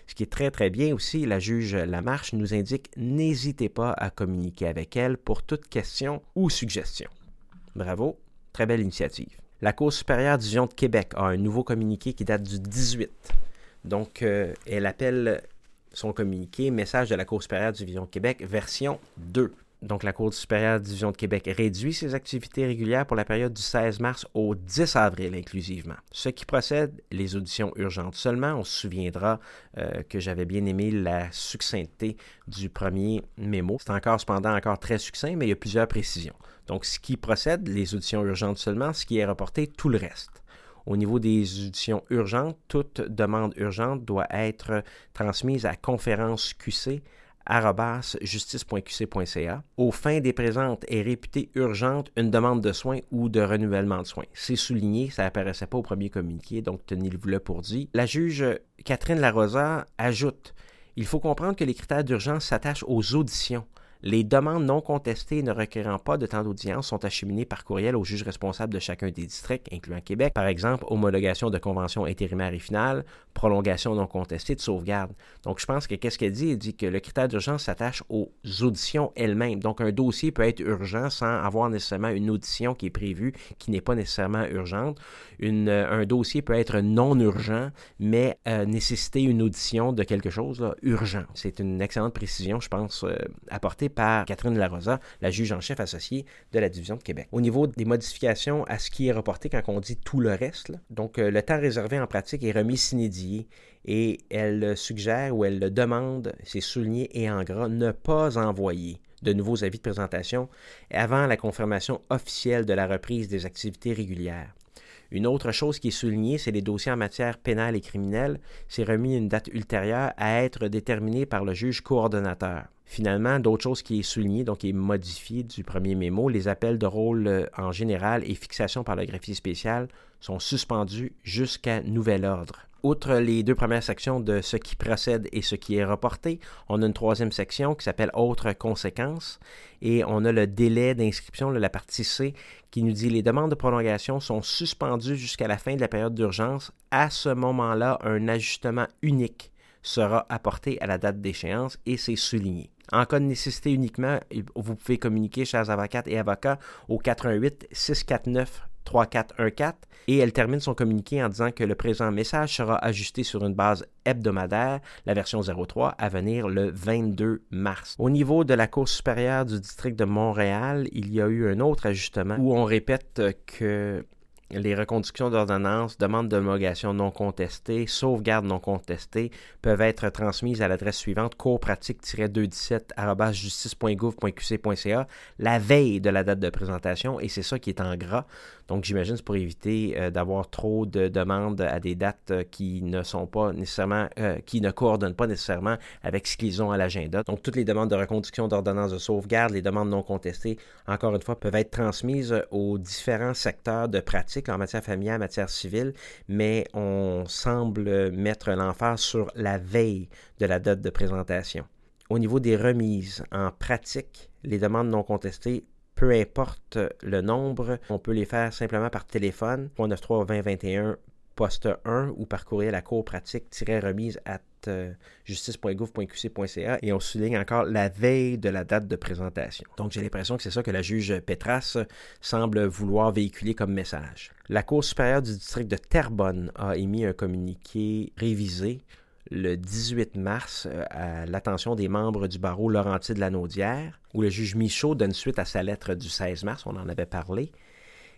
Ce qui est très très bien aussi, la juge Lamarche nous indique n'hésitez pas à communiquer avec elle pour toute question ou suggestion. Bravo, très belle initiative. La Cour supérieure d'Union de Québec a un nouveau communiqué qui date du 18. Donc, euh, elle appelle son communiqué Message de la Cour supérieure de Division de Québec, version 2. Donc, la Cour supérieure de Division de Québec réduit ses activités régulières pour la période du 16 mars au 10 avril inclusivement. Ce qui procède, les auditions urgentes seulement. On se souviendra euh, que j'avais bien aimé la succincteté du premier mémo. C'est encore cependant encore très succinct, mais il y a plusieurs précisions. Donc, ce qui procède, les auditions urgentes seulement, ce qui est reporté, tout le reste. Au niveau des auditions urgentes, toute demande urgente doit être transmise à conférence QC justice.qc.ca. Aux fins des présentes est réputée urgente une demande de soins ou de renouvellement de soins. C'est souligné, ça apparaissait pas au premier communiqué, donc tenez-le pour dit. La juge Catherine Larosa ajoute Il faut comprendre que les critères d'urgence s'attachent aux auditions. Les demandes non contestées ne requérant pas de temps d'audience sont acheminées par courriel au juge responsable de chacun des districts, incluant Québec, par exemple homologation de convention intérimaire et finale, prolongation non contestée de sauvegarde. Donc je pense que qu'est-ce qu'elle dit? Elle dit que le critère d'urgence s'attache aux auditions elles-mêmes. Donc un dossier peut être urgent sans avoir nécessairement une audition qui est prévue, qui n'est pas nécessairement urgente. Euh, un dossier peut être non urgent, mais euh, nécessiter une audition de quelque chose là, urgent. C'est une excellente précision, je pense, euh, apportée par Catherine Larosa, la juge en chef associée de la division de Québec. Au niveau des modifications à ce qui est reporté quand on dit tout le reste, donc euh, le temps réservé en pratique est remis s'inédié et elle suggère ou elle le demande, c'est souligné et en gras, ne pas envoyer de nouveaux avis de présentation avant la confirmation officielle de la reprise des activités régulières. Une autre chose qui est soulignée, c'est les dossiers en matière pénale et criminelle. C'est remis une date ultérieure à être déterminée par le juge coordonnateur. Finalement, d'autres choses qui est souligné, donc qui est modifié du premier mémo, les appels de rôle euh, en général et fixation par le greffier spécial sont suspendus jusqu'à nouvel ordre. Outre les deux premières sections de ce qui procède et ce qui est reporté, on a une troisième section qui s'appelle Autres conséquences et on a le délai d'inscription, la partie C, qui nous dit les demandes de prolongation sont suspendues jusqu'à la fin de la période d'urgence. À ce moment-là, un ajustement unique sera apporté à la date d'échéance et c'est souligné. En cas de nécessité uniquement, vous pouvez communiquer, chers avocates et avocats, au 418 649 3414 et elle termine son communiqué en disant que le présent message sera ajusté sur une base hebdomadaire, la version 03, à venir le 22 mars. Au niveau de la Cour supérieure du district de Montréal, il y a eu un autre ajustement où on répète que les reconductions d'ordonnance, demandes d'homologation non contestées, sauvegarde non contestées peuvent être transmises à l'adresse suivante courpratique-217 justice.gouv.qc.ca la veille de la date de présentation et c'est ça qui est en gras. Donc, j'imagine c'est pour éviter euh, d'avoir trop de demandes à des dates euh, qui ne sont pas nécessairement, euh, qui ne coordonnent pas nécessairement avec ce qu'ils ont à l'agenda. Donc, toutes les demandes de reconduction d'ordonnance de sauvegarde, les demandes non contestées, encore une fois, peuvent être transmises aux différents secteurs de pratique en matière familiale, en matière civile, mais on semble mettre l'emphase sur la veille de la date de présentation. Au niveau des remises en pratique, les demandes non contestées peu importe le nombre, on peut les faire simplement par téléphone, 93 2021 poste 1 ou par courriel à cours pratique-remise at justice.gouv.qc.ca et on souligne encore la veille de la date de présentation. Donc j'ai l'impression que c'est ça que la juge Petras semble vouloir véhiculer comme message. La Cour supérieure du district de Terrebonne a émis un communiqué révisé le 18 mars euh, à l'attention des membres du barreau Laurentier de la Naudière, où le juge Michaud donne suite à sa lettre du 16 mars, on en avait parlé,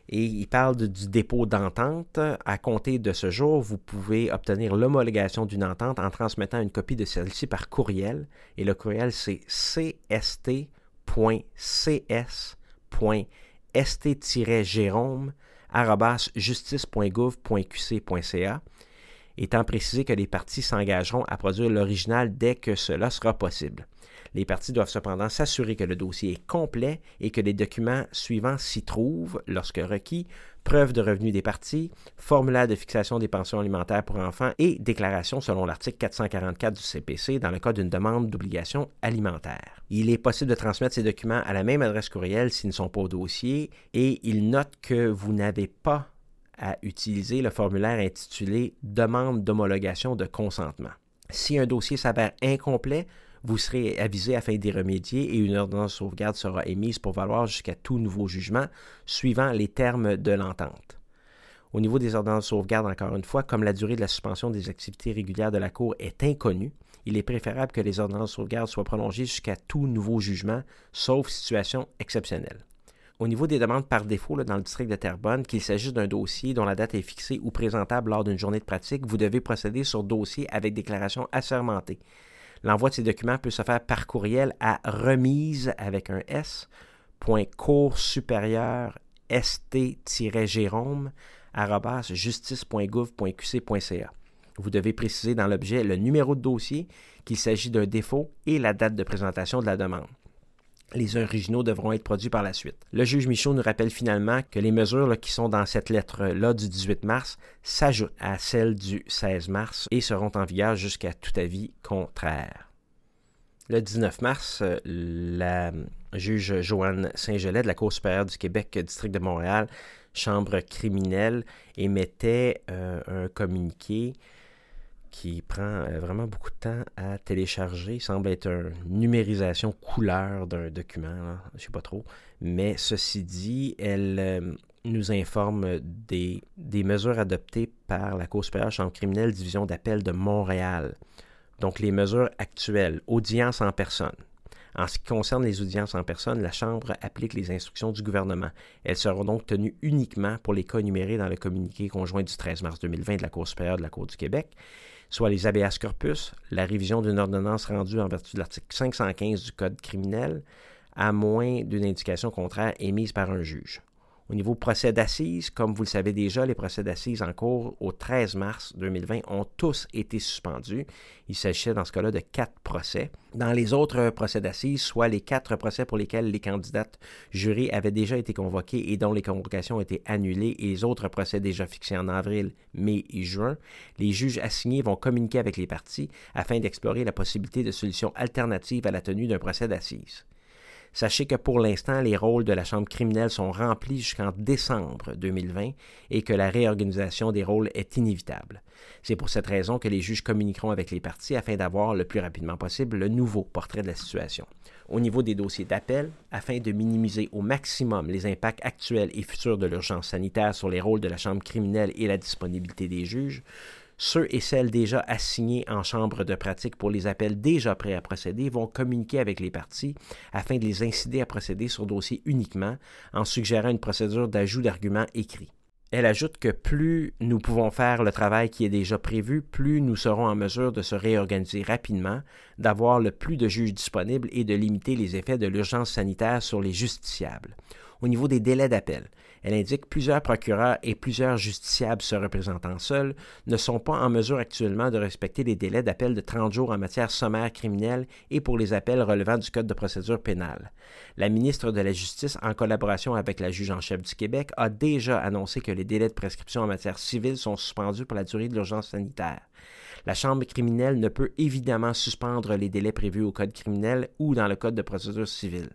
et il parle du dépôt d'entente. À compter de ce jour, vous pouvez obtenir l'homologation d'une entente en transmettant une copie de celle-ci par courriel, et le courriel c'est cst.cs.st-jérôme justice.gouv.qc.ca étant précisé que les parties s'engageront à produire l'original dès que cela sera possible. Les parties doivent cependant s'assurer que le dossier est complet et que les documents suivants s'y trouvent lorsque requis preuve de revenus des parties, formulaire de fixation des pensions alimentaires pour enfants et déclaration selon l'article 444 du CPC dans le cas d'une demande d'obligation alimentaire. Il est possible de transmettre ces documents à la même adresse courriel s'ils ne sont pas au dossier et il note que vous n'avez pas à utiliser le formulaire intitulé Demande d'homologation de consentement. Si un dossier s'avère incomplet, vous serez avisé afin d'y remédier et une ordonnance de sauvegarde sera émise pour valoir jusqu'à tout nouveau jugement suivant les termes de l'entente. Au niveau des ordonnances de sauvegarde, encore une fois, comme la durée de la suspension des activités régulières de la Cour est inconnue, il est préférable que les ordonnances de sauvegarde soient prolongées jusqu'à tout nouveau jugement, sauf situation exceptionnelle. Au niveau des demandes par défaut dans le district de Terrebonne, qu'il s'agisse d'un dossier dont la date est fixée ou présentable lors d'une journée de pratique, vous devez procéder sur dossier avec déclaration assermentée. L'envoi de ces documents peut se faire par courriel à remise avec un S, cours supérieur st-jérôme justice.gouv.qc.ca. Vous devez préciser dans l'objet le numéro de dossier, qu'il s'agit d'un défaut et la date de présentation de la demande. Les originaux devront être produits par la suite. Le juge Michaud nous rappelle finalement que les mesures qui sont dans cette lettre-là du 18 mars s'ajoutent à celles du 16 mars et seront en vigueur jusqu'à tout avis contraire. Le 19 mars, la juge Joanne Saint-Gelais de la Cour supérieure du Québec, district de Montréal, chambre criminelle, émettait euh, un communiqué qui prend euh, vraiment beaucoup de temps à télécharger. Il semble être une numérisation couleur d'un document, je ne sais pas trop. Mais ceci dit, elle euh, nous informe des, des, mesures adoptées par la Cour supérieure chambre criminelle division d'appel de Montréal. Donc les mesures actuelles, audience en personne. En ce qui concerne les audiences en personne, la Chambre applique les instructions du gouvernement. Elles seront donc tenues uniquement pour les cas numérés dans le communiqué conjoint du 13 mars 2020 de la Cour supérieure de la Cour du Québec soit les habeas corpus, la révision d'une ordonnance rendue en vertu de l'article 515 du Code criminel, à moins d'une indication contraire émise par un juge. Au niveau procès d'assises, comme vous le savez déjà, les procès d'assises en cours au 13 mars 2020 ont tous été suspendus. Il s'agissait dans ce cas-là de quatre procès. Dans les autres procès d'assises, soit les quatre procès pour lesquels les candidates jurées avaient déjà été convoquées et dont les convocations ont été annulées, et les autres procès déjà fixés en avril, mai et juin, les juges assignés vont communiquer avec les parties afin d'explorer la possibilité de solutions alternatives à la tenue d'un procès d'assises. Sachez que pour l'instant, les rôles de la Chambre criminelle sont remplis jusqu'en décembre 2020 et que la réorganisation des rôles est inévitable. C'est pour cette raison que les juges communiqueront avec les parties afin d'avoir le plus rapidement possible le nouveau portrait de la situation. Au niveau des dossiers d'appel, afin de minimiser au maximum les impacts actuels et futurs de l'urgence sanitaire sur les rôles de la Chambre criminelle et la disponibilité des juges, ceux et celles déjà assignés en chambre de pratique pour les appels déjà prêts à procéder vont communiquer avec les parties afin de les inciter à procéder sur dossier uniquement en suggérant une procédure d'ajout d'arguments écrits. Elle ajoute que plus nous pouvons faire le travail qui est déjà prévu, plus nous serons en mesure de se réorganiser rapidement, d'avoir le plus de juges disponibles et de limiter les effets de l'urgence sanitaire sur les justiciables. Au niveau des délais d'appel, elle indique que plusieurs procureurs et plusieurs justiciables se représentant seuls ne sont pas en mesure actuellement de respecter les délais d'appel de 30 jours en matière sommaire criminelle et pour les appels relevant du Code de procédure pénale. La ministre de la Justice, en collaboration avec la juge en chef du Québec, a déjà annoncé que les délais de prescription en matière civile sont suspendus pour la durée de l'urgence sanitaire. La Chambre criminelle ne peut évidemment suspendre les délais prévus au Code criminel ou dans le Code de procédure civile.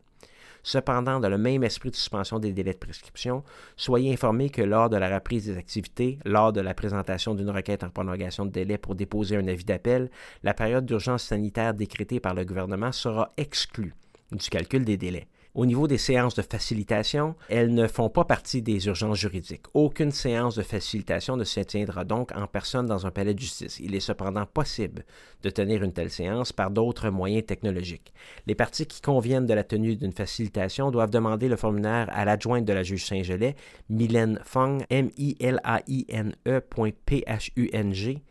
Cependant, dans le même esprit de suspension des délais de prescription, soyez informés que lors de la reprise des activités, lors de la présentation d'une requête en prolongation de délai pour déposer un avis d'appel, la période d'urgence sanitaire décrétée par le gouvernement sera exclue du calcul des délais. Au niveau des séances de facilitation, elles ne font pas partie des urgences juridiques. Aucune séance de facilitation ne se tiendra donc en personne dans un palais de justice. Il est cependant possible de tenir une telle séance par d'autres moyens technologiques. Les parties qui conviennent de la tenue d'une facilitation doivent demander le formulaire à l'adjointe de la juge Saint-Gelais, Mylène Fong, M-I-L-A-I-N-E P-H-U-N-G,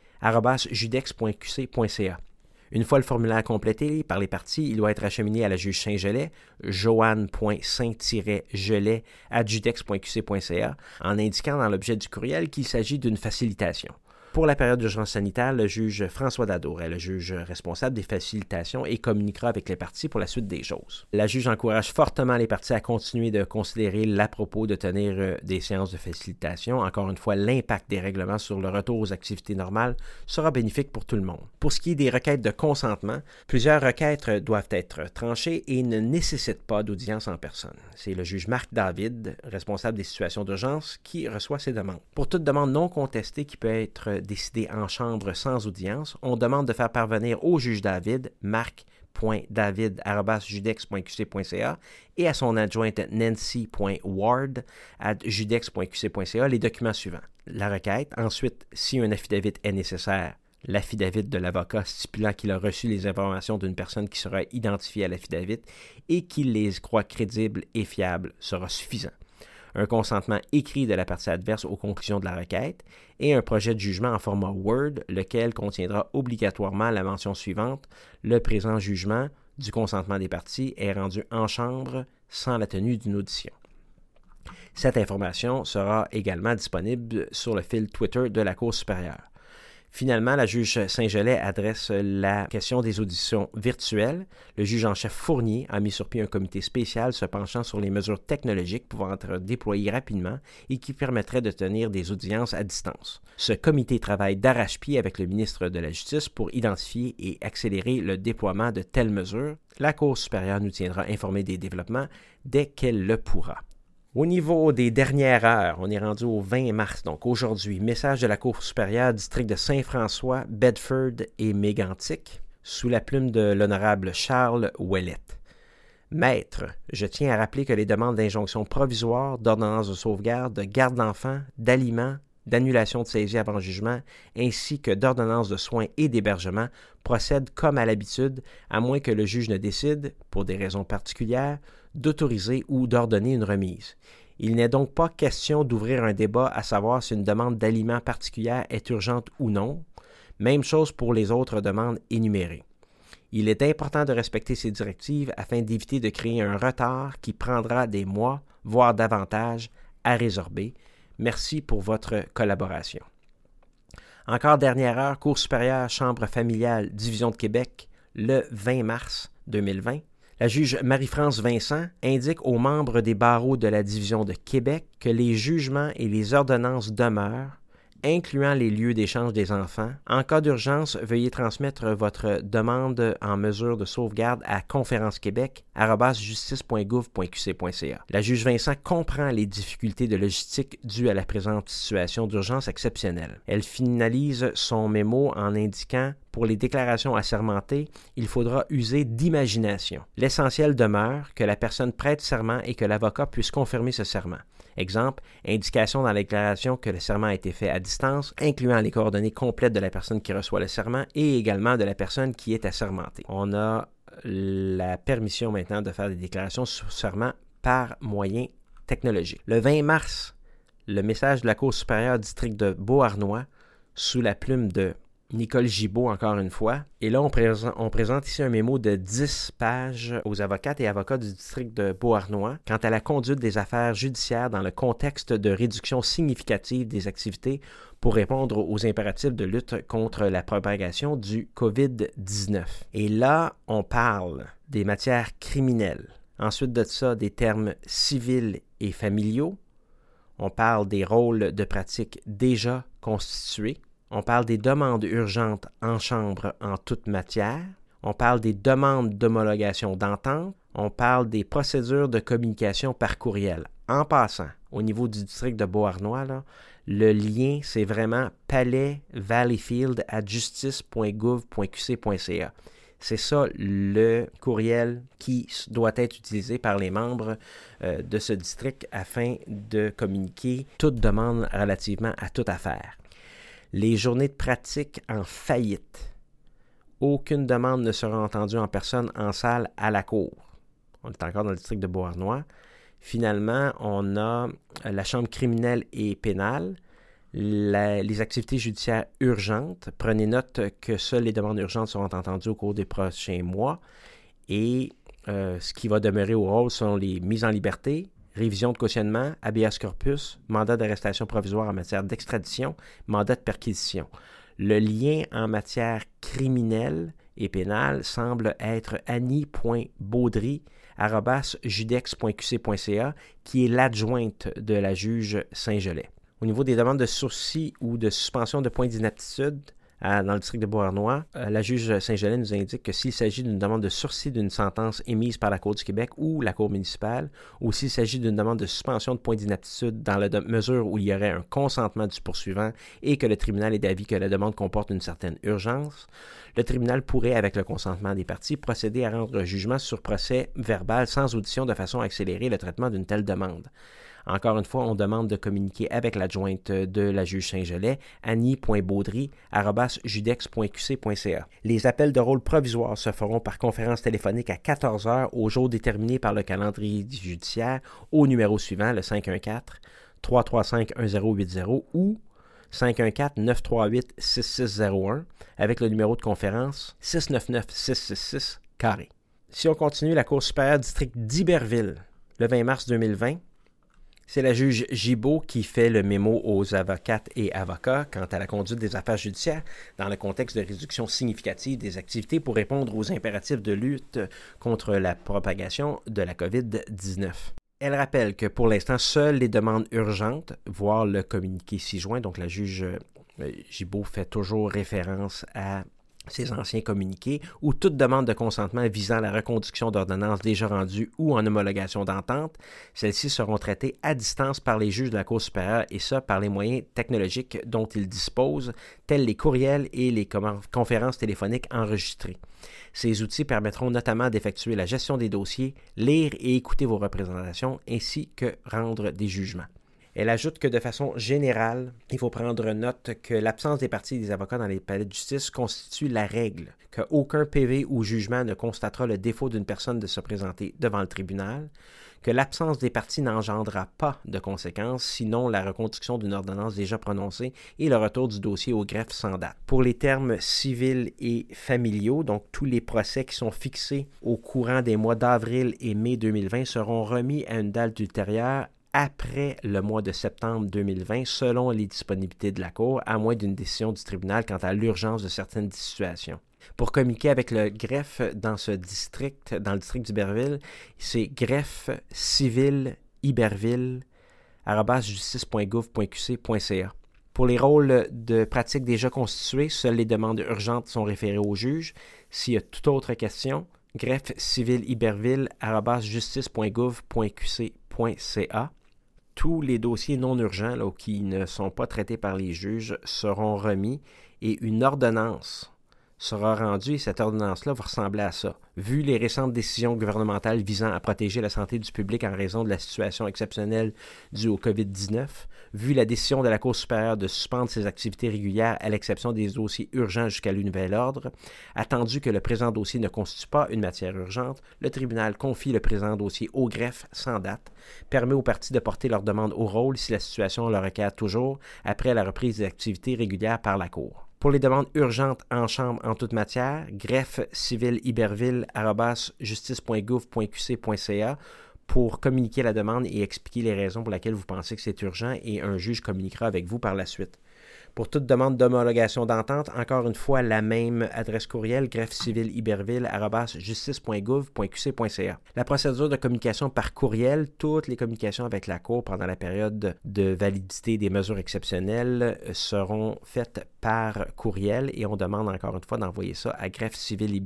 judex.qc.ca. Une fois le formulaire complété par les parties, il doit être acheminé à la juge Saint-Gelais, joanne.saint-gelais à judex.qc.ca, en indiquant dans l'objet du courriel qu'il s'agit d'une facilitation. Pour la période d'urgence sanitaire, le juge François Dadour est le juge responsable des facilitations et communiquera avec les parties pour la suite des choses. La juge encourage fortement les parties à continuer de considérer l'à propos de tenir euh, des séances de facilitation. Encore une fois, l'impact des règlements sur le retour aux activités normales sera bénéfique pour tout le monde. Pour ce qui est des requêtes de consentement, plusieurs requêtes doivent être tranchées et ne nécessitent pas d'audience en personne. C'est le juge Marc David, responsable des situations d'urgence, qui reçoit ces demandes. Pour toute demande non contestée qui peut être décidé en chambre sans audience, on demande de faire parvenir au juge David, marc.david.judex.qc.ca et à son adjointe nancy.ward à judex.qc.ca les documents suivants. La requête, ensuite, si un affidavit est nécessaire, l'affidavit de l'avocat stipulant qu'il a reçu les informations d'une personne qui sera identifiée à l'affidavit et qu'il les croit crédibles et fiables sera suffisant un consentement écrit de la partie adverse aux conclusions de la requête et un projet de jugement en format Word, lequel contiendra obligatoirement la mention suivante Le présent jugement du consentement des parties est rendu en chambre sans la tenue d'une audition. Cette information sera également disponible sur le fil Twitter de la Cour supérieure. Finalement, la juge Saint-Gelais adresse la question des auditions virtuelles. Le juge en chef Fournier a mis sur pied un comité spécial se penchant sur les mesures technologiques pouvant être déployées rapidement et qui permettraient de tenir des audiences à distance. Ce comité travaille d'arrache-pied avec le ministre de la Justice pour identifier et accélérer le déploiement de telles mesures. La Cour supérieure nous tiendra informés des développements dès qu'elle le pourra. Au niveau des dernières heures, on est rendu au 20 mars, donc aujourd'hui, message de la Cour supérieure district de Saint-François, Bedford et Mégantic, sous la plume de l'honorable Charles Ouellette. Maître, je tiens à rappeler que les demandes d'injonction provisoire, d'ordonnance de sauvegarde, de garde d'enfants, d'aliments, d'annulation de saisie avant jugement, ainsi que d'ordonnance de soins et d'hébergement procèdent comme à l'habitude, à moins que le juge ne décide, pour des raisons particulières, d'autoriser ou d'ordonner une remise. Il n'est donc pas question d'ouvrir un débat à savoir si une demande d'aliment particulière est urgente ou non. Même chose pour les autres demandes énumérées. Il est important de respecter ces directives afin d'éviter de créer un retard qui prendra des mois, voire davantage, à résorber. Merci pour votre collaboration. Encore dernière heure, Cour supérieure, Chambre familiale, Division de Québec, le 20 mars 2020. La juge Marie-France Vincent indique aux membres des barreaux de la division de Québec que les jugements et les ordonnances demeurent incluant les lieux d'échange des enfants. En cas d'urgence, veuillez transmettre votre demande en mesure de sauvegarde à Conférence Québec justice.gouv.qc.ca. La juge Vincent comprend les difficultés de logistique dues à la présente situation d'urgence exceptionnelle. Elle finalise son mémo en indiquant pour les déclarations assermentées, il faudra user d'imagination. L'essentiel demeure que la personne prête serment et que l'avocat puisse confirmer ce serment. Exemple, indication dans la déclaration que le serment a été fait à distance, incluant les coordonnées complètes de la personne qui reçoit le serment et également de la personne qui est assermentée. On a la permission maintenant de faire des déclarations sur serment par moyen technologique. Le 20 mars, le message de la Cour supérieure district de Beauharnois, sous la plume de Nicole Gibault, encore une fois. Et là, on, présente, ici un mémo de 10 pages aux avocates et avocats du district de Beauharnois quant à la conduite des affaires judiciaires dans le contexte de réduction significative des activités pour répondre aux impératifs de lutte contre la propagation du COVID-19. Et là, on parle des matières criminelles. Ensuite de ça, des termes civils et familiaux. On parle des rôles de pratique déjà constitués on parle des demandes urgentes en chambre en toute matière. On parle des demandes d'homologation d'entente. On parle des procédures de communication par courriel. En passant, au niveau du district de Beauharnois, le lien, c'est vraiment palais valleyfield justice.gouv.qc.ca. C'est ça le courriel qui doit être utilisé par les membres euh, de ce district afin de communiquer toute demande relativement à toute affaire les journées de pratique en faillite. Aucune demande ne sera entendue en personne en salle à la cour. On est encore dans le district de Beauharnois. Finalement, on a euh, la chambre criminelle et pénale, les activités judiciaires urgentes. Prenez note que seules les demandes urgentes seront entendues au cours des prochains mois. Et euh, ce qui va demeurer au rôle sont les mises en liberté, révision de cautionnement, habeas corpus, mandat d'arrestation provisoire en matière d'extradition, mandat de perquisition. Le lien en matière criminelle et pénale semble être annie.baudry.judex.qc.ca, qui est l'adjointe de la juge Saint-Gelais. Au niveau des demandes de sursis ou de suspension de points d'inaptitude, dans le district de Beauharnois, euh, la juge Saint-Gelais nous indique que s'il s'agit d'une demande de sursis d'une sentence émise par la Cour du Québec ou la Cour municipale, ou s'il s'agit d'une demande de suspension de point d'inaptitude dans la mesure où il y aurait un consentement du poursuivant et que le tribunal est d'avis que la demande comporte une certaine urgence, le tribunal pourrait, avec le consentement des parties, procéder à rendre jugement sur procès verbal sans audition de façon à accélérer le traitement d'une telle demande. Encore une fois, on demande de communiquer avec l'adjointe de la juge Saint-Gelais, annie.baudry.judex.qc.ca. Les appels de rôle provisoires se feront par conférence téléphonique à 14 heures au jour déterminé par le calendrier judiciaire au numéro suivant, le 514 335 1080 ou 514-938-6601 avec le numéro de conférence 699-666 carré. Si on continue, la Cour supérieure district d'Iberville, le 20 mars 2020, c'est la juge Gibault qui fait le mémo aux avocates et avocats quant à la conduite des affaires judiciaires dans le contexte de réduction significative des activités pour répondre aux impératifs de lutte contre la propagation de la COVID-19. Elle rappelle que pour l'instant, seules les demandes urgentes, voire le communiqué ci-joint, donc la juge euh, Gibault fait toujours référence à ces anciens communiqués, ou toute demande de consentement visant la reconduction d'ordonnances déjà rendues ou en homologation d'entente, celles-ci seront traitées à distance par les juges de la Cour supérieure et ça par les moyens technologiques dont ils disposent, tels les courriels et les conférences téléphoniques enregistrées. Ces outils permettront notamment d'effectuer la gestion des dossiers, lire et écouter vos représentations ainsi que rendre des jugements. Elle ajoute que de façon générale, il faut prendre note que l'absence des parties et des avocats dans les palais de justice constitue la règle, qu'aucun PV ou jugement ne constatera le défaut d'une personne de se présenter devant le tribunal, que l'absence des parties n'engendrera pas de conséquences, sinon la reconduction d'une ordonnance déjà prononcée et le retour du dossier au greffe sans date. Pour les termes civils et familiaux, donc tous les procès qui sont fixés au courant des mois d'avril et mai 2020 seront remis à une date ultérieure après le mois de septembre 2020 selon les disponibilités de la Cour, à moins d'une décision du tribunal quant à l'urgence de certaines situations. Pour communiquer avec le greffe dans ce district, dans le district d'Iberville, c'est greffe civil Iberville. Pour les rôles de pratique déjà constitués, seules les demandes urgentes sont référées au juge. S'il y a toute autre question, greffe civil Iberville tous les dossiers non urgents qui ne sont pas traités par les juges seront remis et une ordonnance sera rendue et cette ordonnance-là va ressembler à ça. Vu les récentes décisions gouvernementales visant à protéger la santé du public en raison de la situation exceptionnelle due au COVID-19, vu la décision de la Cour supérieure de suspendre ses activités régulières à l'exception des dossiers urgents jusqu'à nouvel ordre, attendu que le présent dossier ne constitue pas une matière urgente, le tribunal confie le présent dossier au greffe sans date, permet aux parties de porter leur demande au rôle si la situation le requiert toujours après la reprise des activités régulières par la Cour. Pour les demandes urgentes en chambre en toute matière, greffe civile justice.gouv.qc.ca pour communiquer la demande et expliquer les raisons pour lesquelles vous pensez que c'est urgent et un juge communiquera avec vous par la suite. Pour toute demande d'homologation d'entente, encore une fois, la même adresse courriel, greffe civile justice.gouv.qc.ca. La procédure de communication par courriel, toutes les communications avec la Cour pendant la période de validité des mesures exceptionnelles seront faites par courriel et on demande encore une fois d'envoyer ça à greffe civile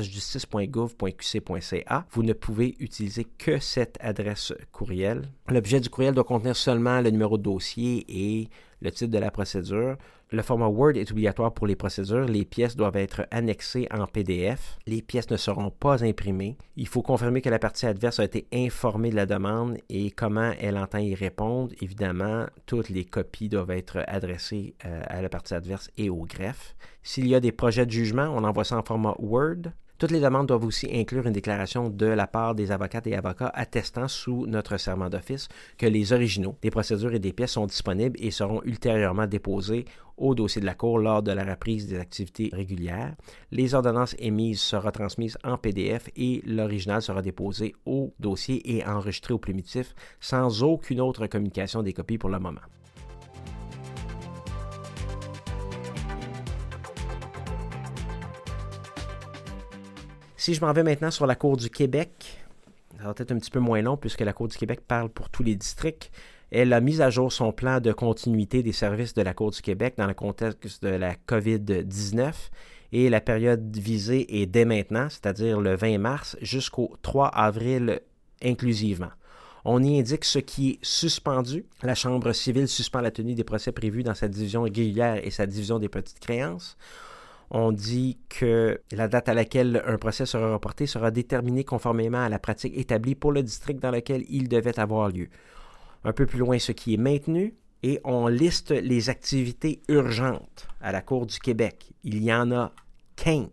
justice.gouv.qc.ca. Vous ne pouvez utiliser que cette adresse courriel. L'objet du courriel doit contenir seulement le numéro de dossier et le titre de la procédure. Le format Word est obligatoire pour les procédures. Les pièces doivent être annexées en PDF. Les pièces ne seront pas imprimées. Il faut confirmer que la partie adverse a été informée de la demande et comment elle entend y répondre. Évidemment, toutes les copies doivent être adressées euh, à la partie adverse et au greffe. S'il y a des projets de jugement, on envoie ça en format Word. Toutes les demandes doivent aussi inclure une déclaration de la part des avocates et avocats attestant sous notre serment d'office que les originaux des procédures et des pièces sont disponibles et seront ultérieurement déposés au dossier de la Cour lors de la reprise des activités régulières. Les ordonnances émises seront transmises en PDF et l'original sera déposé au dossier et enregistré au primitif sans aucune autre communication des copies pour le moment. Si je m'en vais maintenant sur la Cour du Québec, ça va être un petit peu moins long puisque la Cour du Québec parle pour tous les districts. Elle a mis à jour son plan de continuité des services de la Cour du Québec dans le contexte de la COVID-19 et la période visée est dès maintenant, c'est-à-dire le 20 mars jusqu'au 3 avril inclusivement. On y indique ce qui est suspendu. La Chambre civile suspend la tenue des procès prévus dans sa division régulière et sa division des petites créances on dit que la date à laquelle un procès sera reporté sera déterminée conformément à la pratique établie pour le district dans lequel il devait avoir lieu. Un peu plus loin, ce qui est maintenu, et on liste les activités urgentes à la Cour du Québec. Il y en a 15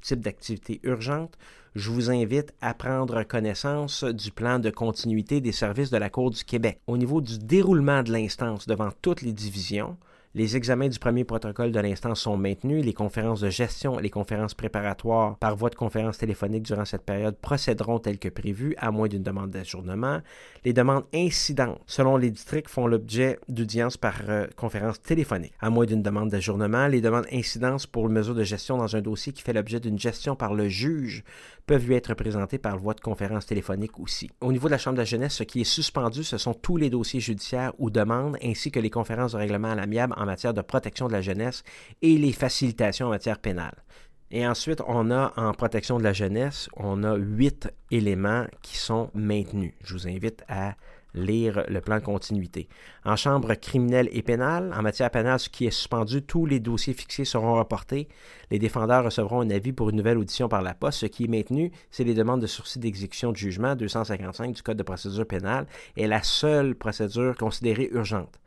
types d'activités urgentes. Je vous invite à prendre connaissance du plan de continuité des services de la Cour du Québec. Au niveau du déroulement de l'instance devant toutes les divisions, les examens du premier protocole de l'instance sont maintenus. Les conférences de gestion et les conférences préparatoires par voie de conférence téléphonique durant cette période procéderont telles que prévu, à moins d'une demande d'ajournement. Les demandes incidentes, selon les districts, font l'objet d'audience par euh, conférence téléphonique, à moins d'une demande d'ajournement. Les demandes incidences pour mesure de gestion dans un dossier qui fait l'objet d'une gestion par le juge peuvent lui être présentées par voie de conférence téléphonique aussi. Au niveau de la Chambre de la jeunesse, ce qui est suspendu, ce sont tous les dossiers judiciaires ou demandes, ainsi que les conférences de règlement à l'amiable matière de protection de la jeunesse et les facilitations en matière pénale. Et ensuite, on a en protection de la jeunesse, on a huit éléments qui sont maintenus. Je vous invite à lire le plan de continuité. En chambre criminelle et pénale, en matière pénale, ce qui est suspendu, tous les dossiers fixés seront reportés. Les défendeurs recevront un avis pour une nouvelle audition par la poste. Ce qui est maintenu, c'est les demandes de sursis d'exécution de jugement 255 du Code de procédure pénale et la seule procédure considérée urgente.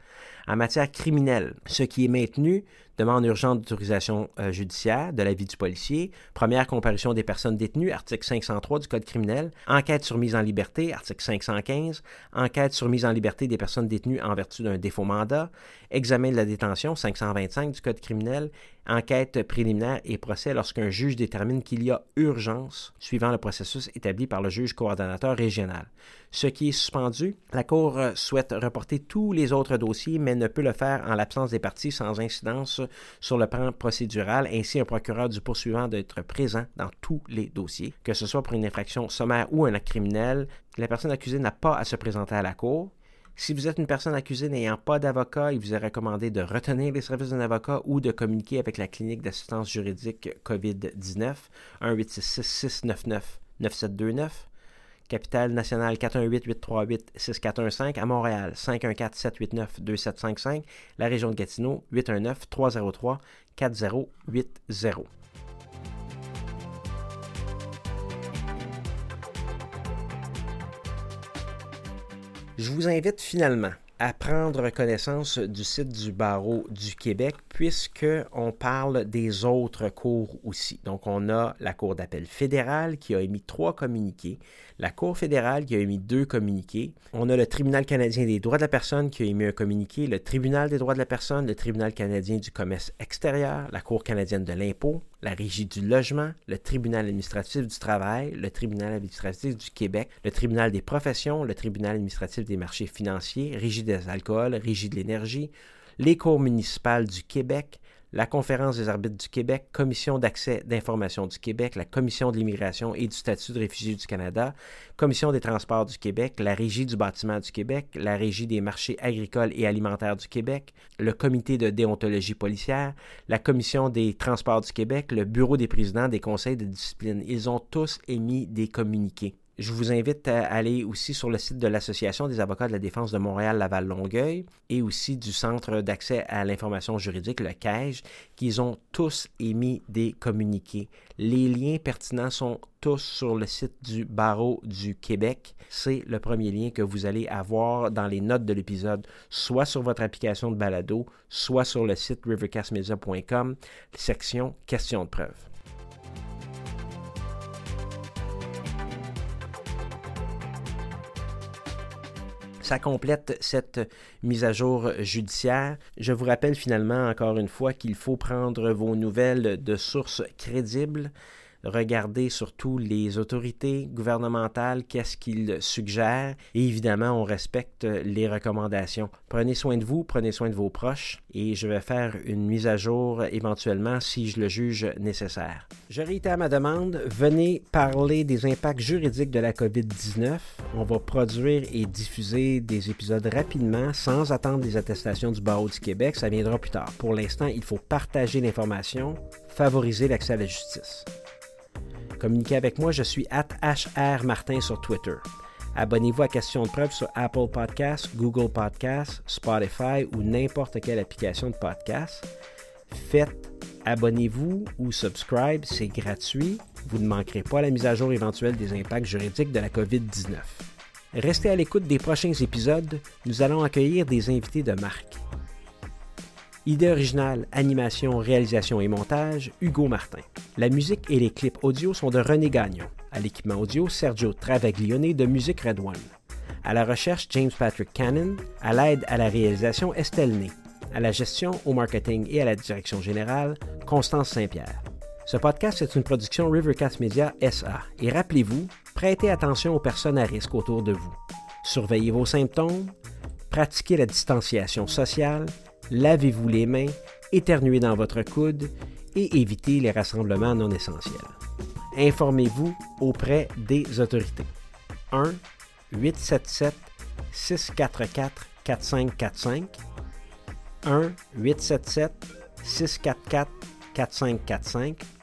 En matière criminelle, ce qui est maintenu, demande urgente d'autorisation euh, judiciaire de l'avis du policier, première comparution des personnes détenues, article 503 du Code criminel, enquête sur mise en liberté, article 515, enquête sur mise en liberté des personnes détenues en vertu d'un défaut mandat, examen de la détention, 525 du Code criminel, enquête préliminaire et procès lorsqu'un juge détermine qu'il y a urgence suivant le processus établi par le juge coordonnateur régional. Ce qui est suspendu, la Cour souhaite reporter tous les autres dossiers, mais ne peut le faire en l'absence des parties sans incidence sur le plan procédural. Ainsi, un procureur du poursuivant doit être présent dans tous les dossiers, que ce soit pour une infraction sommaire ou un acte criminel. La personne accusée n'a pas à se présenter à la Cour. Si vous êtes une personne accusée n'ayant pas d'avocat, il vous est recommandé de retenir les services d'un avocat ou de communiquer avec la clinique d'assistance juridique COVID-19 1-866-699-9729. Capitale nationale 418-838-6415 à Montréal 514-789-2755. La région de Gatineau 819-303-4080. Je vous invite finalement à prendre connaissance du site du barreau du Québec puisqu'on parle des autres cours aussi. Donc, on a la Cour d'appel fédérale qui a émis trois communiqués, la Cour fédérale qui a émis deux communiqués, on a le Tribunal canadien des droits de la personne qui a émis un communiqué, le Tribunal des droits de la personne, le Tribunal canadien du commerce extérieur, la Cour canadienne de l'impôt, la Régie du logement, le Tribunal administratif du travail, le Tribunal administratif du Québec, le Tribunal des professions, le Tribunal administratif des marchés financiers, Régie des alcools, Régie de l'énergie, les cours municipales du Québec, la Conférence des arbitres du Québec, Commission d'accès d'information du Québec, la Commission de l'immigration et du statut de réfugié du Canada, Commission des transports du Québec, la Régie du bâtiment du Québec, la Régie des marchés agricoles et alimentaires du Québec, le Comité de déontologie policière, la Commission des transports du Québec, le Bureau des présidents des conseils de discipline. Ils ont tous émis des communiqués. Je vous invite à aller aussi sur le site de l'Association des avocats de la défense de Montréal-Laval-Longueuil et aussi du Centre d'accès à l'information juridique, le CAGE, qu'ils ont tous émis des communiqués. Les liens pertinents sont tous sur le site du Barreau du Québec. C'est le premier lien que vous allez avoir dans les notes de l'épisode, soit sur votre application de balado, soit sur le site rivercastmedia.com, section questions de preuve. Ça complète cette mise à jour judiciaire. Je vous rappelle finalement encore une fois qu'il faut prendre vos nouvelles de sources crédibles regarder surtout les autorités gouvernementales, qu'est-ce qu'ils suggèrent. Et évidemment, on respecte les recommandations. Prenez soin de vous, prenez soin de vos proches et je vais faire une mise à jour éventuellement si je le juge nécessaire. Je réitère ma demande, venez parler des impacts juridiques de la COVID-19. On va produire et diffuser des épisodes rapidement sans attendre les attestations du barreau du Québec. Ça viendra plus tard. Pour l'instant, il faut partager l'information, favoriser l'accès à la justice. Communiquez avec moi, je suis at Martin sur Twitter. Abonnez-vous à Question de preuve sur Apple Podcasts, Google Podcasts, Spotify ou n'importe quelle application de podcast. Faites abonnez-vous ou subscribe, c'est gratuit. Vous ne manquerez pas la mise à jour éventuelle des impacts juridiques de la COVID-19. Restez à l'écoute des prochains épisodes, nous allons accueillir des invités de marque. Idée originale, animation, réalisation et montage, Hugo Martin. La musique et les clips audio sont de René Gagnon. À l'équipement audio, Sergio Travaglione de Musique Red One. À la recherche, James Patrick Cannon. À l'aide à la réalisation, Estelle Ney. À la gestion, au marketing et à la direction générale, Constance Saint-Pierre. Ce podcast est une production Rivercast Media SA et rappelez-vous, prêtez attention aux personnes à risque autour de vous. Surveillez vos symptômes, pratiquez la distanciation sociale lavez-vous les mains, éternuez dans votre coude et évitez les rassemblements non essentiels. Informez-vous auprès des autorités. 1 877 644 4545 1 877 644 4545